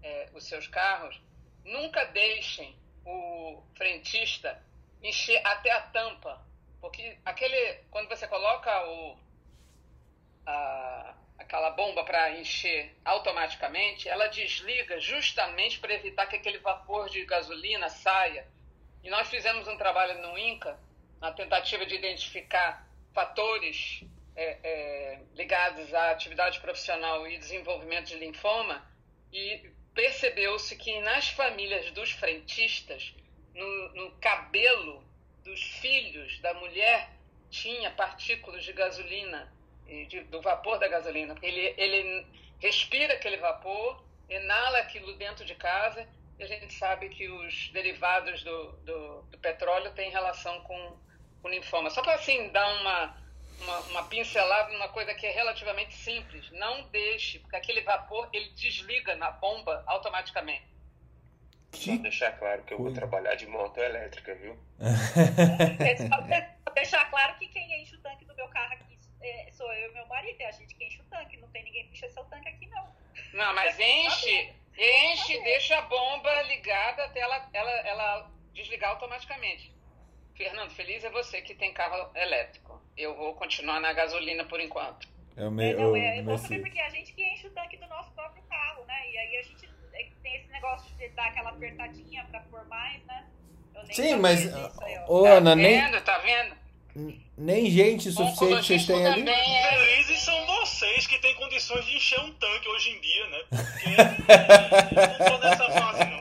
é, os seus carros, nunca deixem o frentista encher até a tampa porque aquele, quando você coloca o, a, aquela bomba para encher automaticamente, ela desliga justamente para evitar que aquele vapor de gasolina saia. E nós fizemos um trabalho no INCA, na tentativa de identificar fatores é, é, ligados à atividade profissional e desenvolvimento de linfoma e percebeu-se que nas famílias dos frentistas, no, no cabelo dos filhos da mulher tinha partículas de gasolina, de, do vapor da gasolina. Ele, ele respira aquele vapor, inala aquilo dentro de casa e a gente sabe que os derivados do, do, do petróleo têm relação com, com linfoma. Só para assim dar uma, uma, uma, pincelada numa coisa que é relativamente simples. Não deixe, porque aquele vapor ele desliga na bomba automaticamente. Só deixar claro que eu vou trabalhar de moto elétrica, viu? é só deixar claro que quem enche o tanque do meu carro aqui é, sou eu e meu marido. É a gente que enche o tanque. Não tem ninguém que enche seu tanque aqui, não. Não, mas enche, enche, deixa a bomba ligada até ela, ela, ela desligar automaticamente. Fernando, feliz é você que tem carro elétrico. Eu vou continuar na gasolina por enquanto. É, me, é, não, é, é bom também porque a gente que enche o tanque do nosso próprio carro, né? E aí a gente é tem esse negócio de dar aquela apertadinha pra pôr mais, né? Sim, mas. Ô, tá Ana, vendo, nem. Tá vendo? Nem gente suficiente vocês têm ali. É... Felizes são vocês que têm condições de encher um tanque hoje em dia, né? Porque eu não tô nessa fase, não.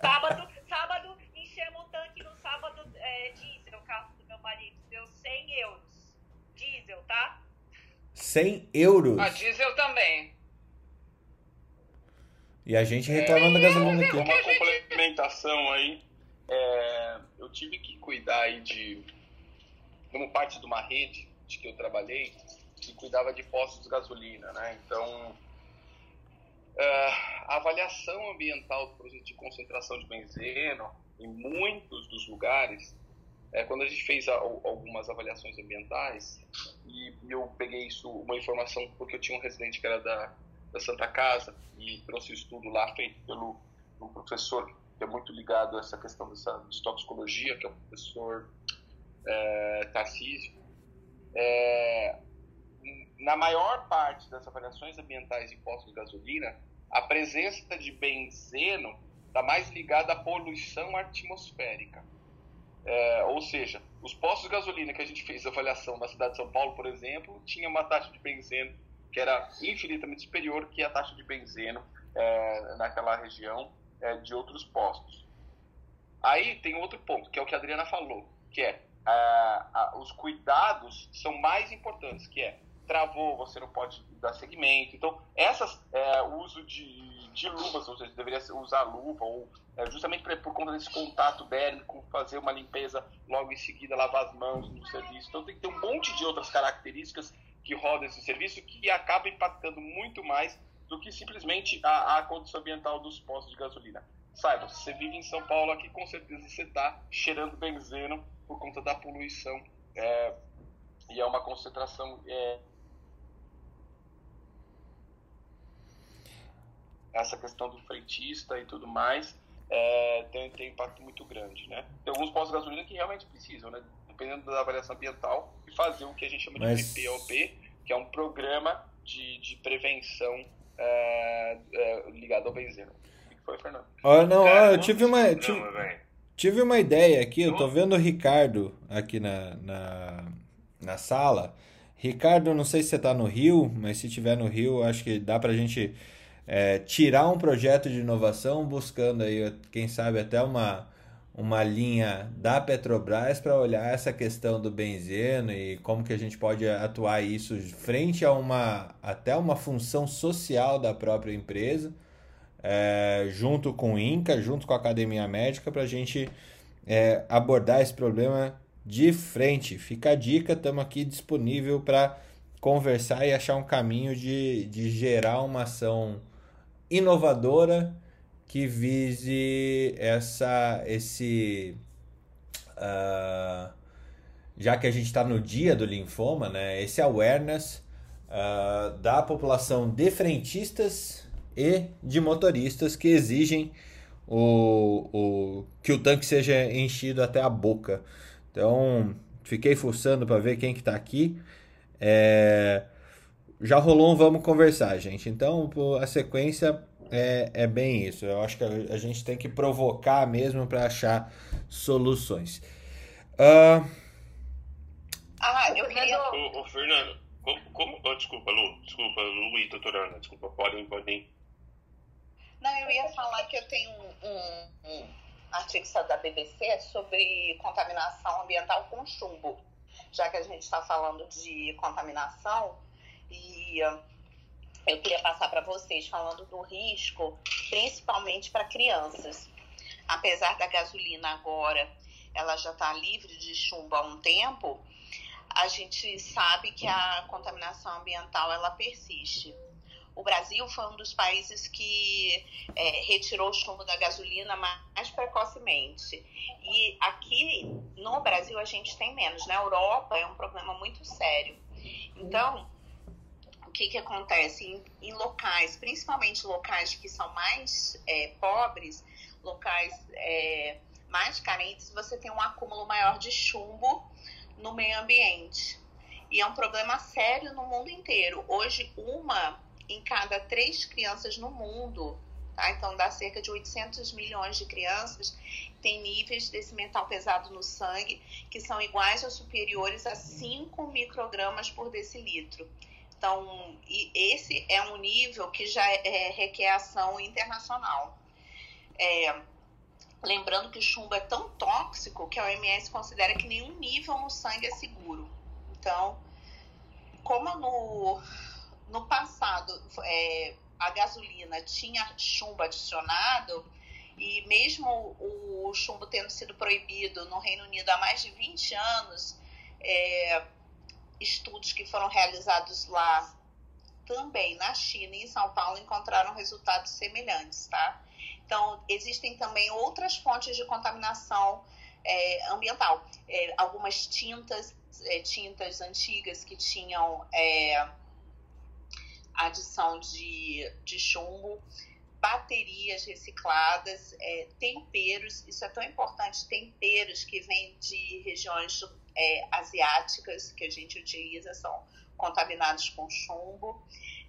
Sábado, sábado enchemos um tanque no sábado é, diesel, o carro do meu marido. Deu 100 euros. Diesel, tá? 100 euros? A diesel também. E a gente reclamando da gasolina aqui. Uma complementação aí. É, eu tive que cuidar aí de. Como parte de uma rede de que eu trabalhei, que cuidava de postos de gasolina, né? Então. É, a avaliação ambiental do projeto de concentração de benzeno, em muitos dos lugares, é, quando a gente fez a, algumas avaliações ambientais, e eu peguei isso, uma informação, porque eu tinha um residente que era da, da Santa Casa e trouxe o estudo lá feito pelo um professor que é muito ligado a essa questão dessa, de toxicologia, que é o professor é, Tarcísio. É, na maior parte das avaliações ambientais em postos de gasolina, a presença de benzeno está mais ligada à poluição atmosférica. É, ou seja, os postos de gasolina que a gente fez avaliação na cidade de São Paulo, por exemplo, tinha uma taxa de benzeno que era infinitamente superior que a taxa de benzeno é, naquela região é, de outros postos. Aí tem outro ponto, que é o que a Adriana falou, que é os cuidados são mais importantes, que é travou, você não pode dar segmento. Então, essas, é, o uso de, de luvas, ou seja, deveria usar luva, ou é, justamente por, por conta desse contato dérmico, fazer uma limpeza logo em seguida, lavar as mãos no serviço. Então, tem que ter um monte de outras características que roda esse serviço que acaba impactando muito mais do que simplesmente a, a condição ambiental dos postos de gasolina. Saiba, se você vive em São Paulo aqui, com certeza você está cheirando benzeno por conta da poluição é, e é uma concentração é, essa questão do frentista e tudo mais é, tem, tem impacto muito grande, né? Tem alguns postos de gasolina que realmente precisam, né? dependendo da avaliação ambiental, e fazer o que a gente chama Mas... de PPOP, que é um programa de, de prevenção é, é, ligado ao benzeno. O que foi, Fernando? Oh, não, Cara, eu tive uma. Tive, tive uma ideia aqui, eu tô vendo o Ricardo aqui na, na, na sala. Ricardo, não sei se você tá no Rio, mas se tiver no Rio, acho que dá pra gente é, tirar um projeto de inovação buscando aí, quem sabe, até uma uma linha da Petrobras para olhar essa questão do benzeno e como que a gente pode atuar isso frente a uma até uma função social da própria empresa, é, junto com o INCA, junto com a Academia Médica, para a gente é, abordar esse problema de frente. Fica a dica, estamos aqui disponível para conversar e achar um caminho de, de gerar uma ação inovadora que vise essa esse uh, já que a gente está no dia do linfoma, né? Esse awareness uh, da população de frentistas e de motoristas que exigem o, o que o tanque seja enchido até a boca. Então, fiquei forçando para ver quem que está aqui. É, já rolou um vamos conversar, gente. Então, a sequência é, é bem isso. Eu acho que a, a gente tem que provocar mesmo para achar soluções. Uh... Ah, eu queria. Ô, ô, Fernando. Como, como oh, desculpa, Lu, desculpa, Lu e doutora Ana, desculpa, podem, podem. Não, eu ia falar que eu tenho um, um, artigo da BBC sobre contaminação ambiental com chumbo, já que a gente está falando de contaminação e eu queria passar para vocês falando do risco, principalmente para crianças. Apesar da gasolina agora, ela já está livre de chumbo há um tempo, a gente sabe que a contaminação ambiental ela persiste. O Brasil foi um dos países que é, retirou o chumbo da gasolina mais precocemente. E aqui no Brasil a gente tem menos. Na Europa é um problema muito sério. Então, o que, que acontece em, em locais, principalmente locais que são mais é, pobres, locais é, mais carentes, você tem um acúmulo maior de chumbo no meio ambiente. E é um problema sério no mundo inteiro. Hoje, uma em cada três crianças no mundo, tá? então dá cerca de 800 milhões de crianças, tem níveis desse metal pesado no sangue que são iguais ou superiores a 5 microgramas por decilitro. Então, esse é um nível que já é, requer ação internacional. É, lembrando que o chumbo é tão tóxico que a OMS considera que nenhum nível no sangue é seguro. Então, como no, no passado é, a gasolina tinha chumbo adicionado, e mesmo o chumbo tendo sido proibido no Reino Unido há mais de 20 anos, é, estudos que foram realizados lá também na China e em São Paulo encontraram resultados semelhantes, tá? Então, existem também outras fontes de contaminação é, ambiental. É, algumas tintas, é, tintas antigas que tinham adição de, de chumbo, baterias recicladas, é, temperos, isso é tão importante, temperos que vêm de regiões é, asiáticas que a gente utiliza são contaminados com chumbo.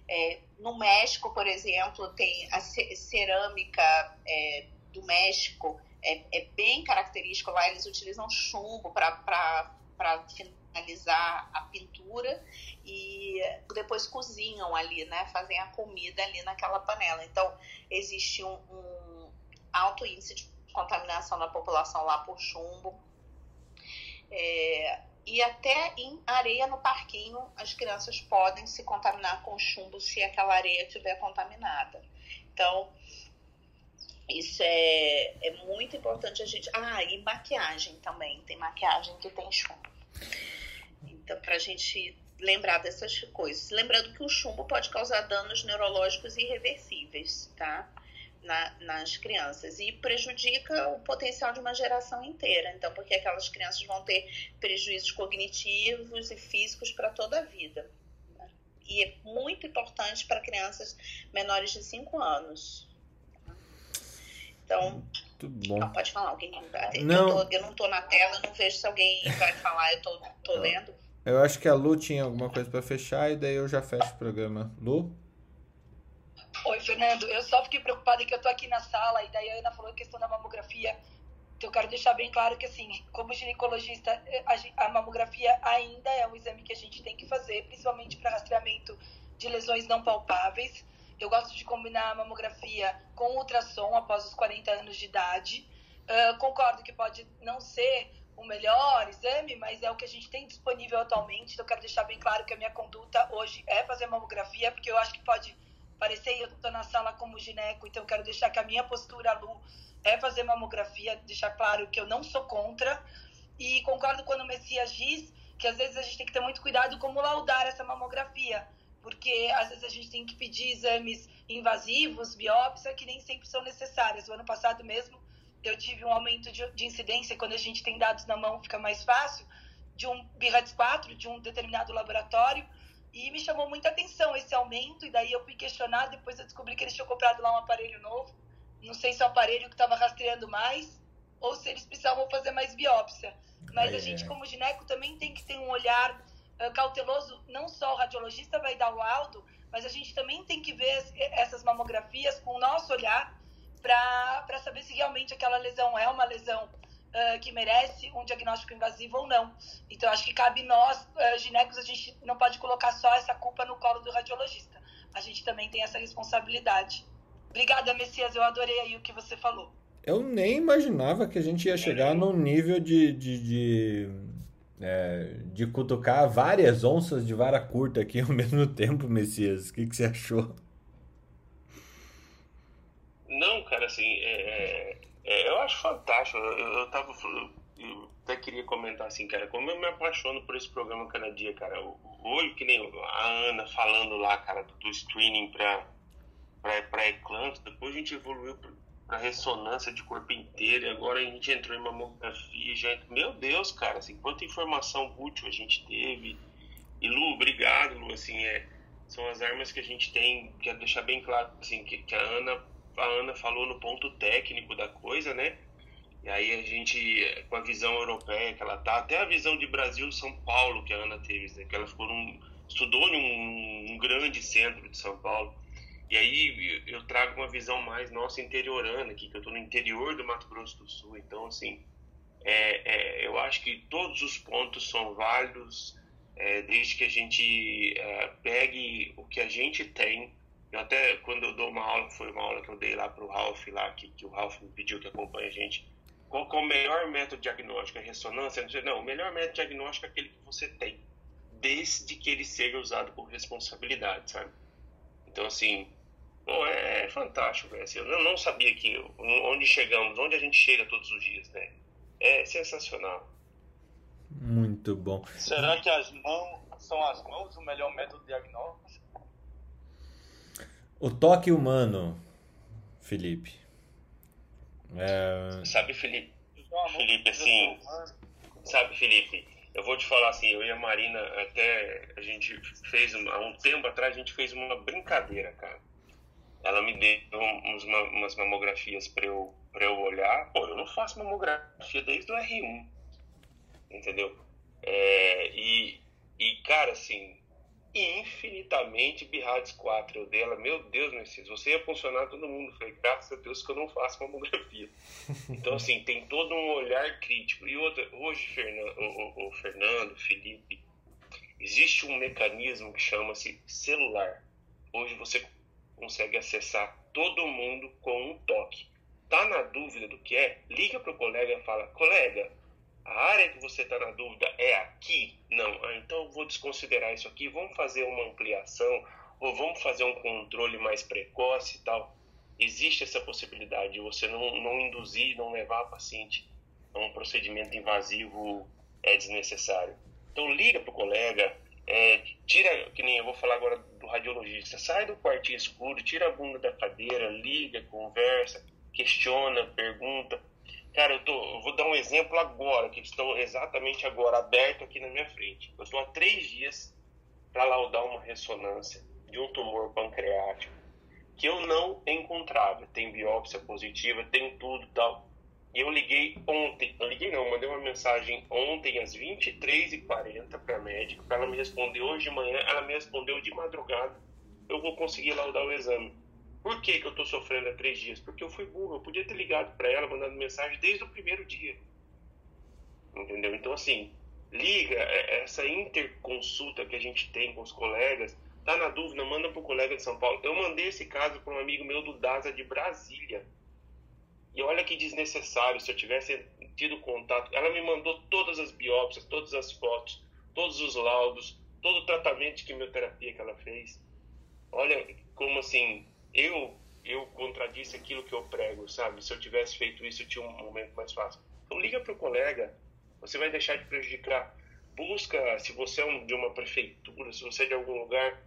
É, no México, por exemplo, tem a cerâmica é, do México, é, é, bem característico lá, eles utilizam chumbo para finalizar a pintura e depois cozinham ali, né? Fazem a comida ali naquela panela. Então, existe um, um alto índice de contaminação da população lá por chumbo. É, e até em areia no parquinho, as crianças podem se contaminar com chumbo se aquela areia estiver contaminada. Então, isso é, é muito importante a gente. Ah, e maquiagem também. Tem maquiagem que tem chumbo. Então, para a gente lembrar dessas coisas. Lembrando que o chumbo pode causar danos neurológicos irreversíveis, tá? na, nas crianças e prejudica o potencial de uma geração inteira. Então, porque aquelas crianças vão ter prejuízos cognitivos e físicos para toda a vida. Né? E é muito importante para crianças menores de 5 anos. Então, não, pode falar alguém. Não. Eu, tô, eu não estou na tela, não vejo se alguém vai falar, eu estou lendo. Eu acho que a Lu tinha alguma coisa para fechar e daí eu já fecho o programa. Lu? Oi, Fernando. Eu só fiquei preocupada que eu tô aqui na sala e daí a Ana falou a questão da mamografia. Então eu quero deixar bem claro que, assim, como ginecologista, a, mamografia ainda é um exame que a gente tem que fazer, principalmente para rastreamento de lesões não palpáveis. Eu gosto de combinar a mamografia com ultrassom após os 40 anos de idade. Uh, concordo que pode não ser o melhor exame, mas é o que a gente tem disponível atualmente. Então, quero deixar bem claro que a minha conduta hoje é fazer mamografia, porque eu acho que pode parecer, eu estou na sala como gineco, então quero deixar que a minha postura, Lu, é fazer mamografia, deixar claro que eu não sou contra. E concordo quando o Messias diz que às vezes a gente tem que ter muito cuidado como laudar essa mamografia, porque às vezes a gente tem que pedir exames invasivos, biópsia, que nem sempre são necessárias. O ano passado mesmo eu tive um aumento de, de incidência, quando a gente tem dados na mão fica mais fácil, de um BIRATS 4, de um determinado laboratório, e me chamou muita atenção esse aumento, e daí eu fui questionar, depois eu descobri que eles tinham comprado lá um aparelho novo. Não sei se é o aparelho que estava rastreando mais, ou se eles precisavam fazer mais biópsia. Mas é, a gente, como gineco, também tem que ter um olhar uh, cauteloso. Não só o radiologista vai dar o laudo, mas a gente também tem que ver essas mamografias com o nosso olhar para saber se realmente aquela lesão é uma lesão uh, que merece um diagnóstico invasivo ou não. Então, acho que cabe nós, uh, ginecos, a gente não pode colocar só essa culpa no colo do radiologista. A gente também tem essa responsabilidade. Obrigada, Messias. Eu adorei aí o que você falou. Eu nem imaginava que a gente ia chegar num nível de, de, de, é, de cutucar várias onças de vara curta aqui ao mesmo tempo, Messias. O que, que você achou? Não, cara, assim, é, é, é eu acho fantástico. Eu, eu tava. Eu até queria comentar assim, cara, como eu me apaixono por esse programa cada dia, cara. Hoje, que nem a Ana falando lá, cara, do, do screening pra, pra, pra depois a gente evoluiu para ressonância de corpo inteiro, agora a gente entrou em mamografia, já meu Deus, cara, assim, quanta informação útil a gente teve. E Lu, obrigado, Lu, assim, é, são as armas que a gente tem, quero deixar bem claro, assim, que, que a Ana a Ana falou no ponto técnico da coisa, né? E aí a gente, com a visão europeia que ela tá, até a visão de Brasil São Paulo que a Ana teve, né? que ela ficou num, estudou em um, grande centro de São Paulo. E aí eu trago uma visão mais nossa interiorana aqui, que eu estou no interior do Mato Grosso do Sul. Então, assim, é, é, eu acho que todos os pontos são válidos, é, desde que a gente é, pegue o que a gente tem eu até, quando eu dou uma aula, foi uma aula que eu dei lá para o Ralph, lá, que, que o Ralph me pediu que acompanhe a gente, qual é o melhor método diagnóstico? É ressonância? Não, o melhor método diagnóstico é aquele que você tem, desde que ele seja usado com responsabilidade, sabe? Então, assim, bom, é, é fantástico, velho. Assim, eu não sabia que onde chegamos, onde a gente chega todos os dias, né? É sensacional. Muito bom. Será que as mãos são as mãos o melhor método diagnóstico? O toque humano, Felipe. É... Sabe, Felipe? Felipe, assim. Sabe, Felipe? Eu vou te falar assim, eu e a Marina, até a gente fez, há um tempo atrás, a gente fez uma brincadeira, cara. Ela me deu uns, umas mamografias pra eu, pra eu olhar. Pô, eu não faço mamografia desde o R1. Entendeu? É, e, e, cara, assim, infinitamente Birrades 4. Eu dela, meu Deus, Messias, você ia funcionar todo mundo. Eu falei, graças a Deus que eu não faço mamografia. Então, assim, tem todo um olhar crítico. E outra, hoje, Fernando, o, o, o Fernando, Felipe, existe um mecanismo que chama-se celular. Hoje você consegue acessar todo mundo com um toque. Tá na dúvida do que é? Liga pro colega e fala, colega, a área que você está na dúvida é aqui? Não. Ah, então eu vou desconsiderar isso aqui. Vamos fazer uma ampliação ou vamos fazer um controle mais precoce e tal. Existe essa possibilidade de você não, não induzir, não levar a paciente a um procedimento invasivo é desnecessário. Então liga para o colega, é, tira, que nem eu vou falar agora do radiologista, sai do quartinho escuro, tira a bunda da cadeira, liga, conversa, questiona, pergunta Cara, eu, tô, eu vou dar um exemplo agora, que estou exatamente agora aberto aqui na minha frente. Eu estou há três dias para laudar uma ressonância de um tumor pancreático que eu não encontrava. Tem biópsia positiva, tem tudo tal. E eu liguei ontem, eu liguei não, mandei uma mensagem ontem às 23h40 para a médica, para ela me responder hoje de manhã, ela me respondeu de madrugada, eu vou conseguir laudar o exame. Por que, que eu estou sofrendo há três dias? Porque eu fui burro. Eu podia ter ligado para ela, mandando mensagem desde o primeiro dia. Entendeu? Então, assim, liga é, essa interconsulta que a gente tem com os colegas. Tá na dúvida, manda para o colega de São Paulo. Eu mandei esse caso para um amigo meu do DASA de Brasília. E olha que desnecessário, se eu tivesse tido contato. Ela me mandou todas as biópsias, todas as fotos, todos os laudos, todo o tratamento de quimioterapia que ela fez. Olha como assim, eu eu contradisse aquilo que eu prego, sabe? Se eu tivesse feito isso, eu tinha um momento mais fácil. Então liga para o colega, você vai deixar de prejudicar. Busca, se você é um, de uma prefeitura, se você é de algum lugar,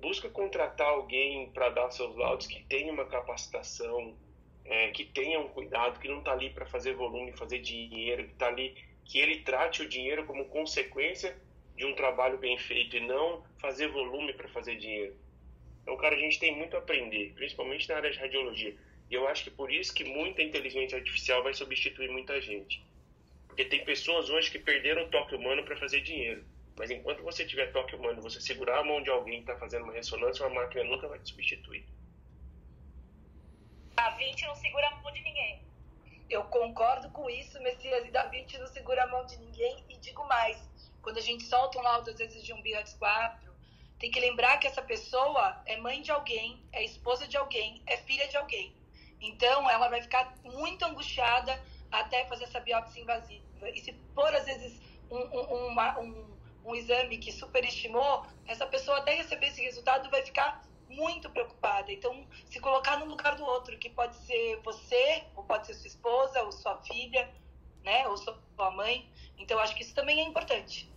busca contratar alguém para dar seus laudos que tenha uma capacitação, é, que tenha um cuidado, que não está ali para fazer volume, fazer dinheiro, que está ali, que ele trate o dinheiro como consequência de um trabalho bem feito e não fazer volume para fazer dinheiro. Então, cara, a gente tem muito a aprender, principalmente na área de radiologia. E eu acho que por isso que muita inteligência artificial vai substituir muita gente. Porque tem pessoas hoje que perderam o toque humano para fazer dinheiro. Mas enquanto você tiver toque humano, você segurar a mão de alguém que está fazendo uma ressonância, uma máquina nunca vai te substituir. A 20 não segura a mão de ninguém. Eu concordo com isso, Messias e David não segura a mão de ninguém. E digo mais, quando a gente solta um laudo, às vezes, de um BIRADS 4, tem que lembrar que essa pessoa é mãe de alguém, é esposa de alguém, é filha de alguém. Então, ela vai ficar muito angustiada até fazer essa biópsia invasiva. E se for, às vezes, um, um, uma, um, um exame que superestimou, essa pessoa até receber esse resultado vai ficar muito preocupada. Então, se colocar no lugar do outro, que pode ser você, ou pode ser sua esposa, ou sua filha, né, ou sua mãe. Então, acho que isso também é importante.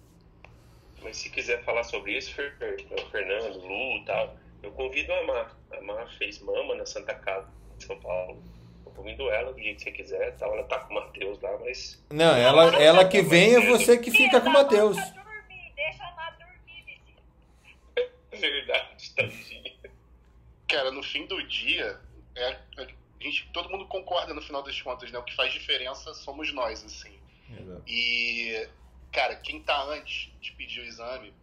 Mas se quiser falar sobre isso, Fernando, Lu e tal, eu convido a Mar. A Mar fez mama na Santa Casa de São Paulo. Eu convido ela do jeito que você quiser, tal. Ela tá com o Matheus lá, mas. Não, ela, ela que vem é você que fica com o Matheus. Deixa ela dormir, Verdade, tadinha. Cara, no fim do dia, é, a gente, todo mundo concorda no final das contas, né? O que faz diferença somos nós, assim. Exato. E cara, quem tá antes de pedir o exame,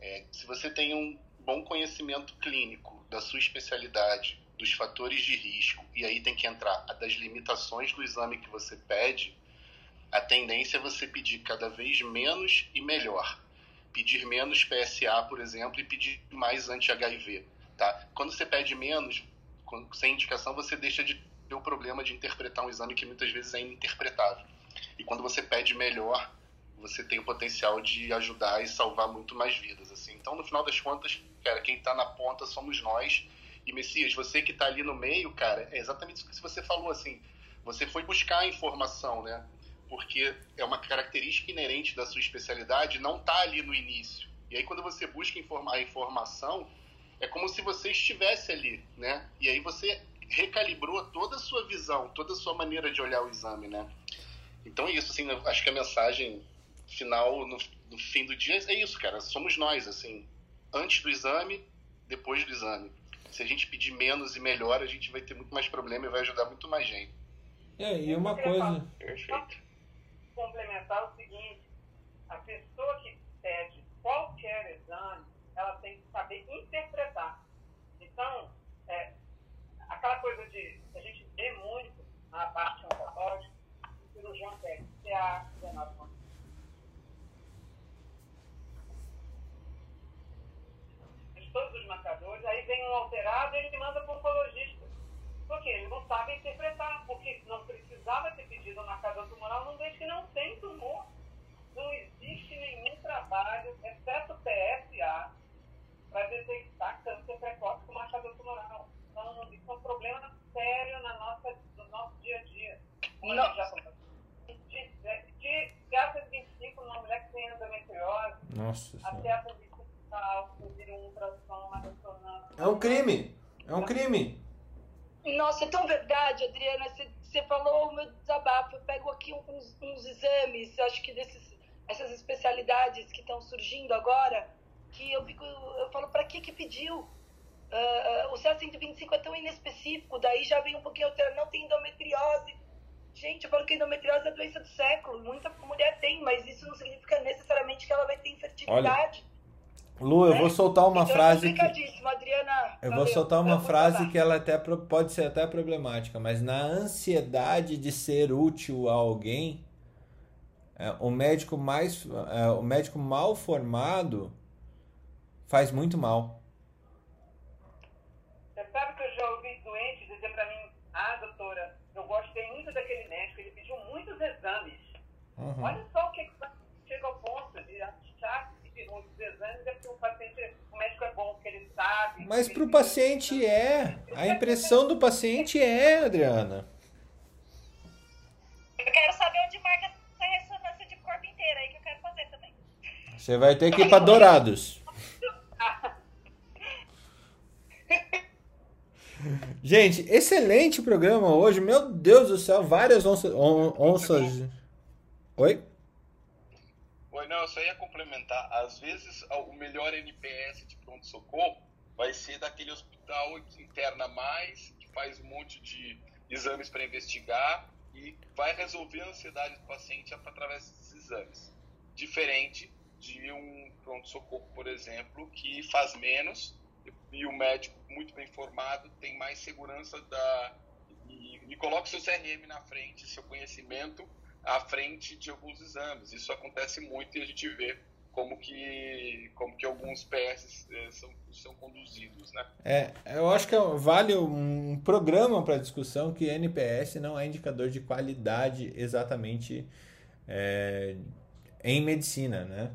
é, se você tem um bom conhecimento clínico da sua especialidade, dos fatores de risco, e aí tem que entrar das limitações do exame que você pede, a tendência é você pedir cada vez menos e melhor. Pedir menos PSA, por exemplo, e pedir mais anti-HIV. Tá? Quando você pede menos, sem indicação, você deixa de ter o problema de interpretar um exame que muitas vezes é ininterpretável. E quando você pede melhor, você tem o potencial de ajudar e salvar muito mais vidas. assim. Então, no final das contas, cara, quem está na ponta somos nós. E Messias, você que está ali no meio, cara, é exatamente isso que você falou, assim. Você foi buscar a informação, né? Porque é uma característica inerente da sua especialidade, não tá ali no início. E aí, quando você busca a informação, é como se você estivesse ali, né? E aí você recalibrou toda a sua visão, toda a sua maneira de olhar o exame, né? Então é isso, assim, acho que a mensagem final, no, no, fim do dia, é isso, cara. Somos nós, assim. Antes do exame, depois do exame. Se a gente pedir menos e melhor, a gente vai ter muito mais problema e vai ajudar muito mais gente. É, e uma coisa. Perfeito. Complementar o seguinte: a pessoa que pede qualquer exame, ela tem que saber interpretar. Então, é, aquela coisa de. A gente vê muito na parte oncológica, o cirurgião técnico, CA, 19 todos os marcadores, aí vem um alterado ele manda para o oncologista. Porque ele não sabe interpretar, porque não precisava ter pedido um marcador tumoral num doente que não tem tumor. Não existe nenhum trabalho, exceto PSA, para detectar câncer precoce com marcador tumoral. Então, isso é um problema sério na nossa, no nosso dia a dia. Não. Já de, de, de, de 25 numa mulher que tem endometriose, Nossa até a é um crime. É um crime. Nossa, é tão verdade, Adriana. Você falou o meu desabafo. Eu pego aqui uns, uns exames, acho que desses, essas especialidades que estão surgindo agora, que eu fico, eu falo, para que que pediu? Uh, o CA125 é tão inespecífico, daí já vem um pouquinho alterando, não tem endometriose. Gente, eu falo que endometriose é a doença do século, muita mulher tem, mas isso não significa necessariamente que ela vai ter infertilidade. Olha. Lu, eu vou soltar uma então, é frase que Adriana, eu vou soltar uma frase que ela até pode ser até problemática, mas na ansiedade de ser útil a alguém, é, o médico mais é, o médico mal formado faz muito mal. Você sabe que eu já ouvi doentes dizer para mim, ah, doutora, eu gostei muito daquele médico, ele pediu muitos exames. Uhum. Olha só o que chega ao ponto de achar exames, é porque o paciente, o médico é bom, porque ele sabe. Mas para o paciente é. A impressão do paciente é, Adriana. Eu quero saber onde marca essa ressonância de corpo inteiro aí que eu quero fazer também. Você vai ter que ir para Dourados. Gente, excelente programa hoje. Meu Deus do céu, várias onças. On, onças... Oi? Oi, não, eu só ia complementar. Às vezes, o melhor NPS de pronto-socorro vai ser daquele hospital que interna mais, que faz um monte de exames para investigar e vai resolver a ansiedade do paciente através desses exames. Diferente de um pronto-socorro, por exemplo, que faz menos e o médico muito bem formado tem mais segurança da, e, e coloca seu CRM na frente, seu conhecimento à frente de alguns exames. Isso acontece muito e a gente vê como que, como que alguns PS eh, são, são conduzidos, né? É, eu acho que é vale um programa para discussão que NPS não é indicador de qualidade exatamente é, em medicina, né?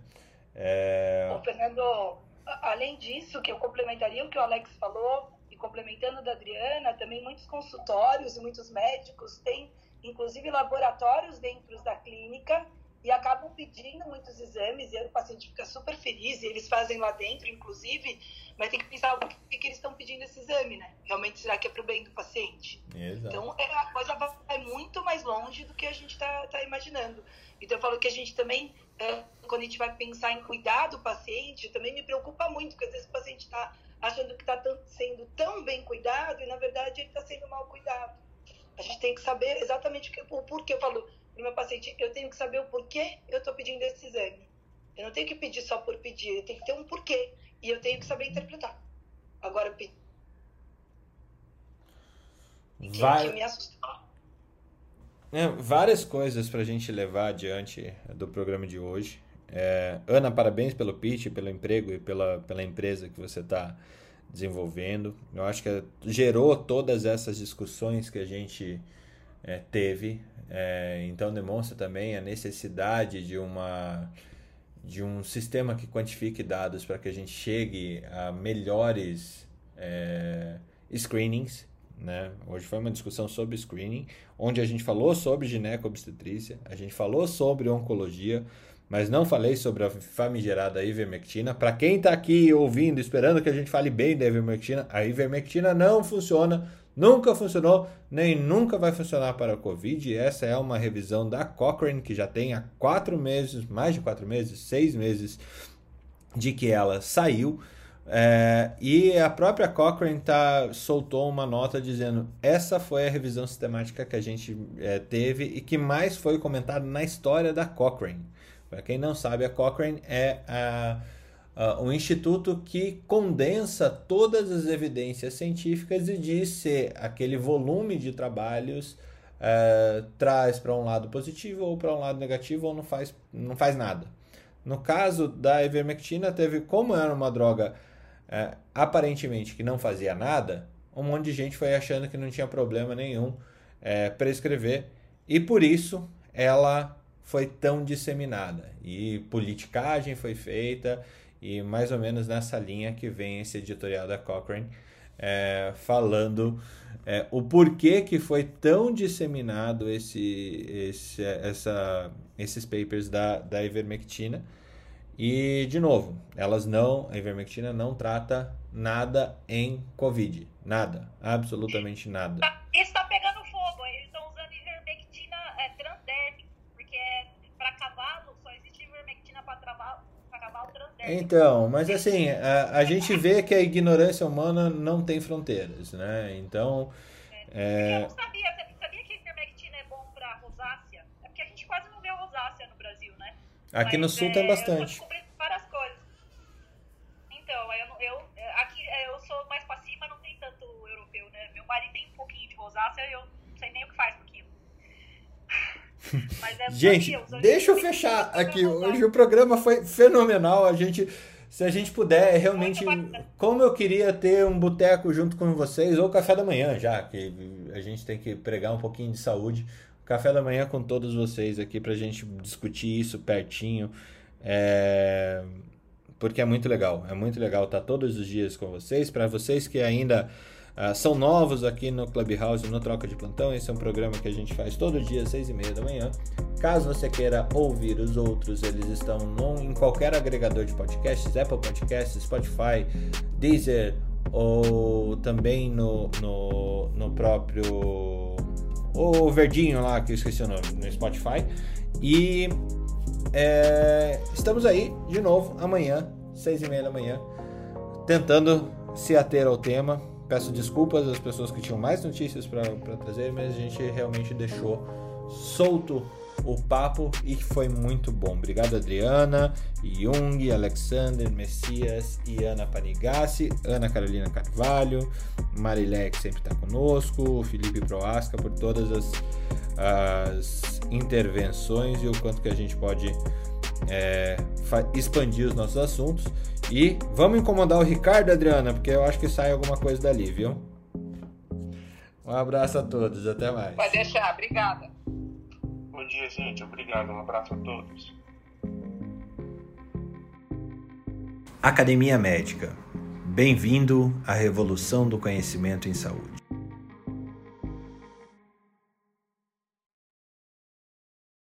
É... Ô, Fernando, além disso, que eu complementaria o que o Alex falou, e complementando da Adriana, também muitos consultórios e muitos médicos têm, inclusive, laboratórios dentro da clínica e acabam pedindo muitos exames e aí o paciente fica super feliz e eles fazem lá dentro, inclusive, mas tem que pensar o que, que eles estão pedindo esse exame, né? Realmente será que é para o bem do paciente? Exato. Então é, a coisa vai muito mais longe do que a gente está tá imaginando. Então eu falo que a gente também, é, quando a gente vai pensar em cuidar do paciente, também me preocupa muito, porque às vezes o paciente está achando que está sendo tão bem cuidado e na verdade ele está sendo mal cuidado. A gente tem que saber exatamente o porquê. Eu falo, para meu paciente, eu tenho que saber o porquê eu estou pedindo esse exame. Eu não tenho que pedir só por pedir, eu tenho que ter um porquê. E eu tenho que saber interpretar. Agora, pedir. Vai... Que me É, várias coisas para a gente levar adiante do programa de hoje. É, Ana, parabéns pelo pitch, pelo emprego e pela, pela empresa que você está desenvolvendo. Eu acho que gerou todas essas discussões que a gente é, teve. É, então demonstra também a necessidade de uma de um sistema que quantifique dados para que a gente chegue a melhores é, screenings. Né? Hoje foi uma discussão sobre screening, onde a gente falou sobre gineco-obstetrícia, a gente falou sobre oncologia, mas não falei sobre a famigerada ivermectina. Para quem está aqui ouvindo, esperando que a gente fale bem da ivermectina, a ivermectina não funciona Nunca funcionou, nem nunca vai funcionar para a Covid. Essa é uma revisão da Cochrane, que já tem há quatro meses, mais de quatro meses, seis meses, de que ela saiu. É, e a própria Cochrane tá, soltou uma nota dizendo essa foi a revisão sistemática que a gente é, teve e que mais foi comentada na história da Cochrane. Para quem não sabe, a Cochrane é a uh, um instituto que condensa todas as evidências científicas e diz se aquele volume de trabalhos uh, traz para um lado positivo ou para um lado negativo ou não faz, não faz nada. No caso da ivermectina, teve como era uma droga uh, aparentemente que não fazia nada, um monte de gente foi achando que não tinha problema nenhum é, prescrever e por isso ela foi tão disseminada e politicagem foi feita e mais ou menos nessa linha que vem esse editorial da Cochrane, é, falando é, o porquê que foi tão disseminado esse, esse, essa, esses papers da, da ivermectina. E, de novo, elas não, a ivermectina não trata nada em Covid. Nada, absolutamente nada. Está pegando fogo, eles estão usando ivermectina é, transdérmica, porque é, para cavalo só existe ivermectina para então, mas assim, a, a gente vê que a ignorância humana não tem fronteiras, né? Então. É... Eu não sabia, você sabia que ivermectina é bom para rosácea? É porque a gente quase não vê rosácea no Brasil, né? Aqui mas, no sul é, tem bastante. Eu várias coisas. Então, eu, eu, aqui eu sou mais pra cima, não tem tanto europeu, né? Meu marido tem um pouquinho de rosácea, eu não sei nem o que faz com aquilo. É gente, deixa eu fechar aqui. Hoje o programa foi fenomenal. A gente, se a gente puder, realmente, como eu queria ter um boteco junto com vocês, ou café da manhã já, que a gente tem que pregar um pouquinho de saúde. Café da manhã com todos vocês aqui para a gente discutir isso pertinho. É... Porque é muito legal, é muito legal estar todos os dias com vocês. Para vocês que ainda Uh, são novos aqui no Clubhouse, no Troca de Plantão. Esse é um programa que a gente faz todo dia, às seis e meia da manhã. Caso você queira ouvir os outros, eles estão em qualquer agregador de podcasts, Apple Podcasts, Spotify, Deezer, ou também no, no, no próprio... O verdinho lá, que eu esqueci o nome, no Spotify. E é, estamos aí de novo amanhã, seis e meia da manhã, tentando se ater ao tema Peço desculpas às pessoas que tinham mais notícias para trazer, mas a gente realmente deixou solto o papo e foi muito bom. Obrigado, Adriana, Jung, Alexander, Messias e Ana Panigassi, Ana Carolina Carvalho, Marilé, que sempre está conosco, Felipe Proasca, por todas as, as intervenções e o quanto que a gente pode é, expandir os nossos assuntos. E vamos incomodar o Ricardo, Adriana, porque eu acho que sai alguma coisa dali, viu? Um abraço a todos, até mais. Pode deixar, obrigada. Bom dia, gente. Obrigado. Um abraço a todos. Academia Médica. Bem-vindo à revolução do conhecimento em saúde.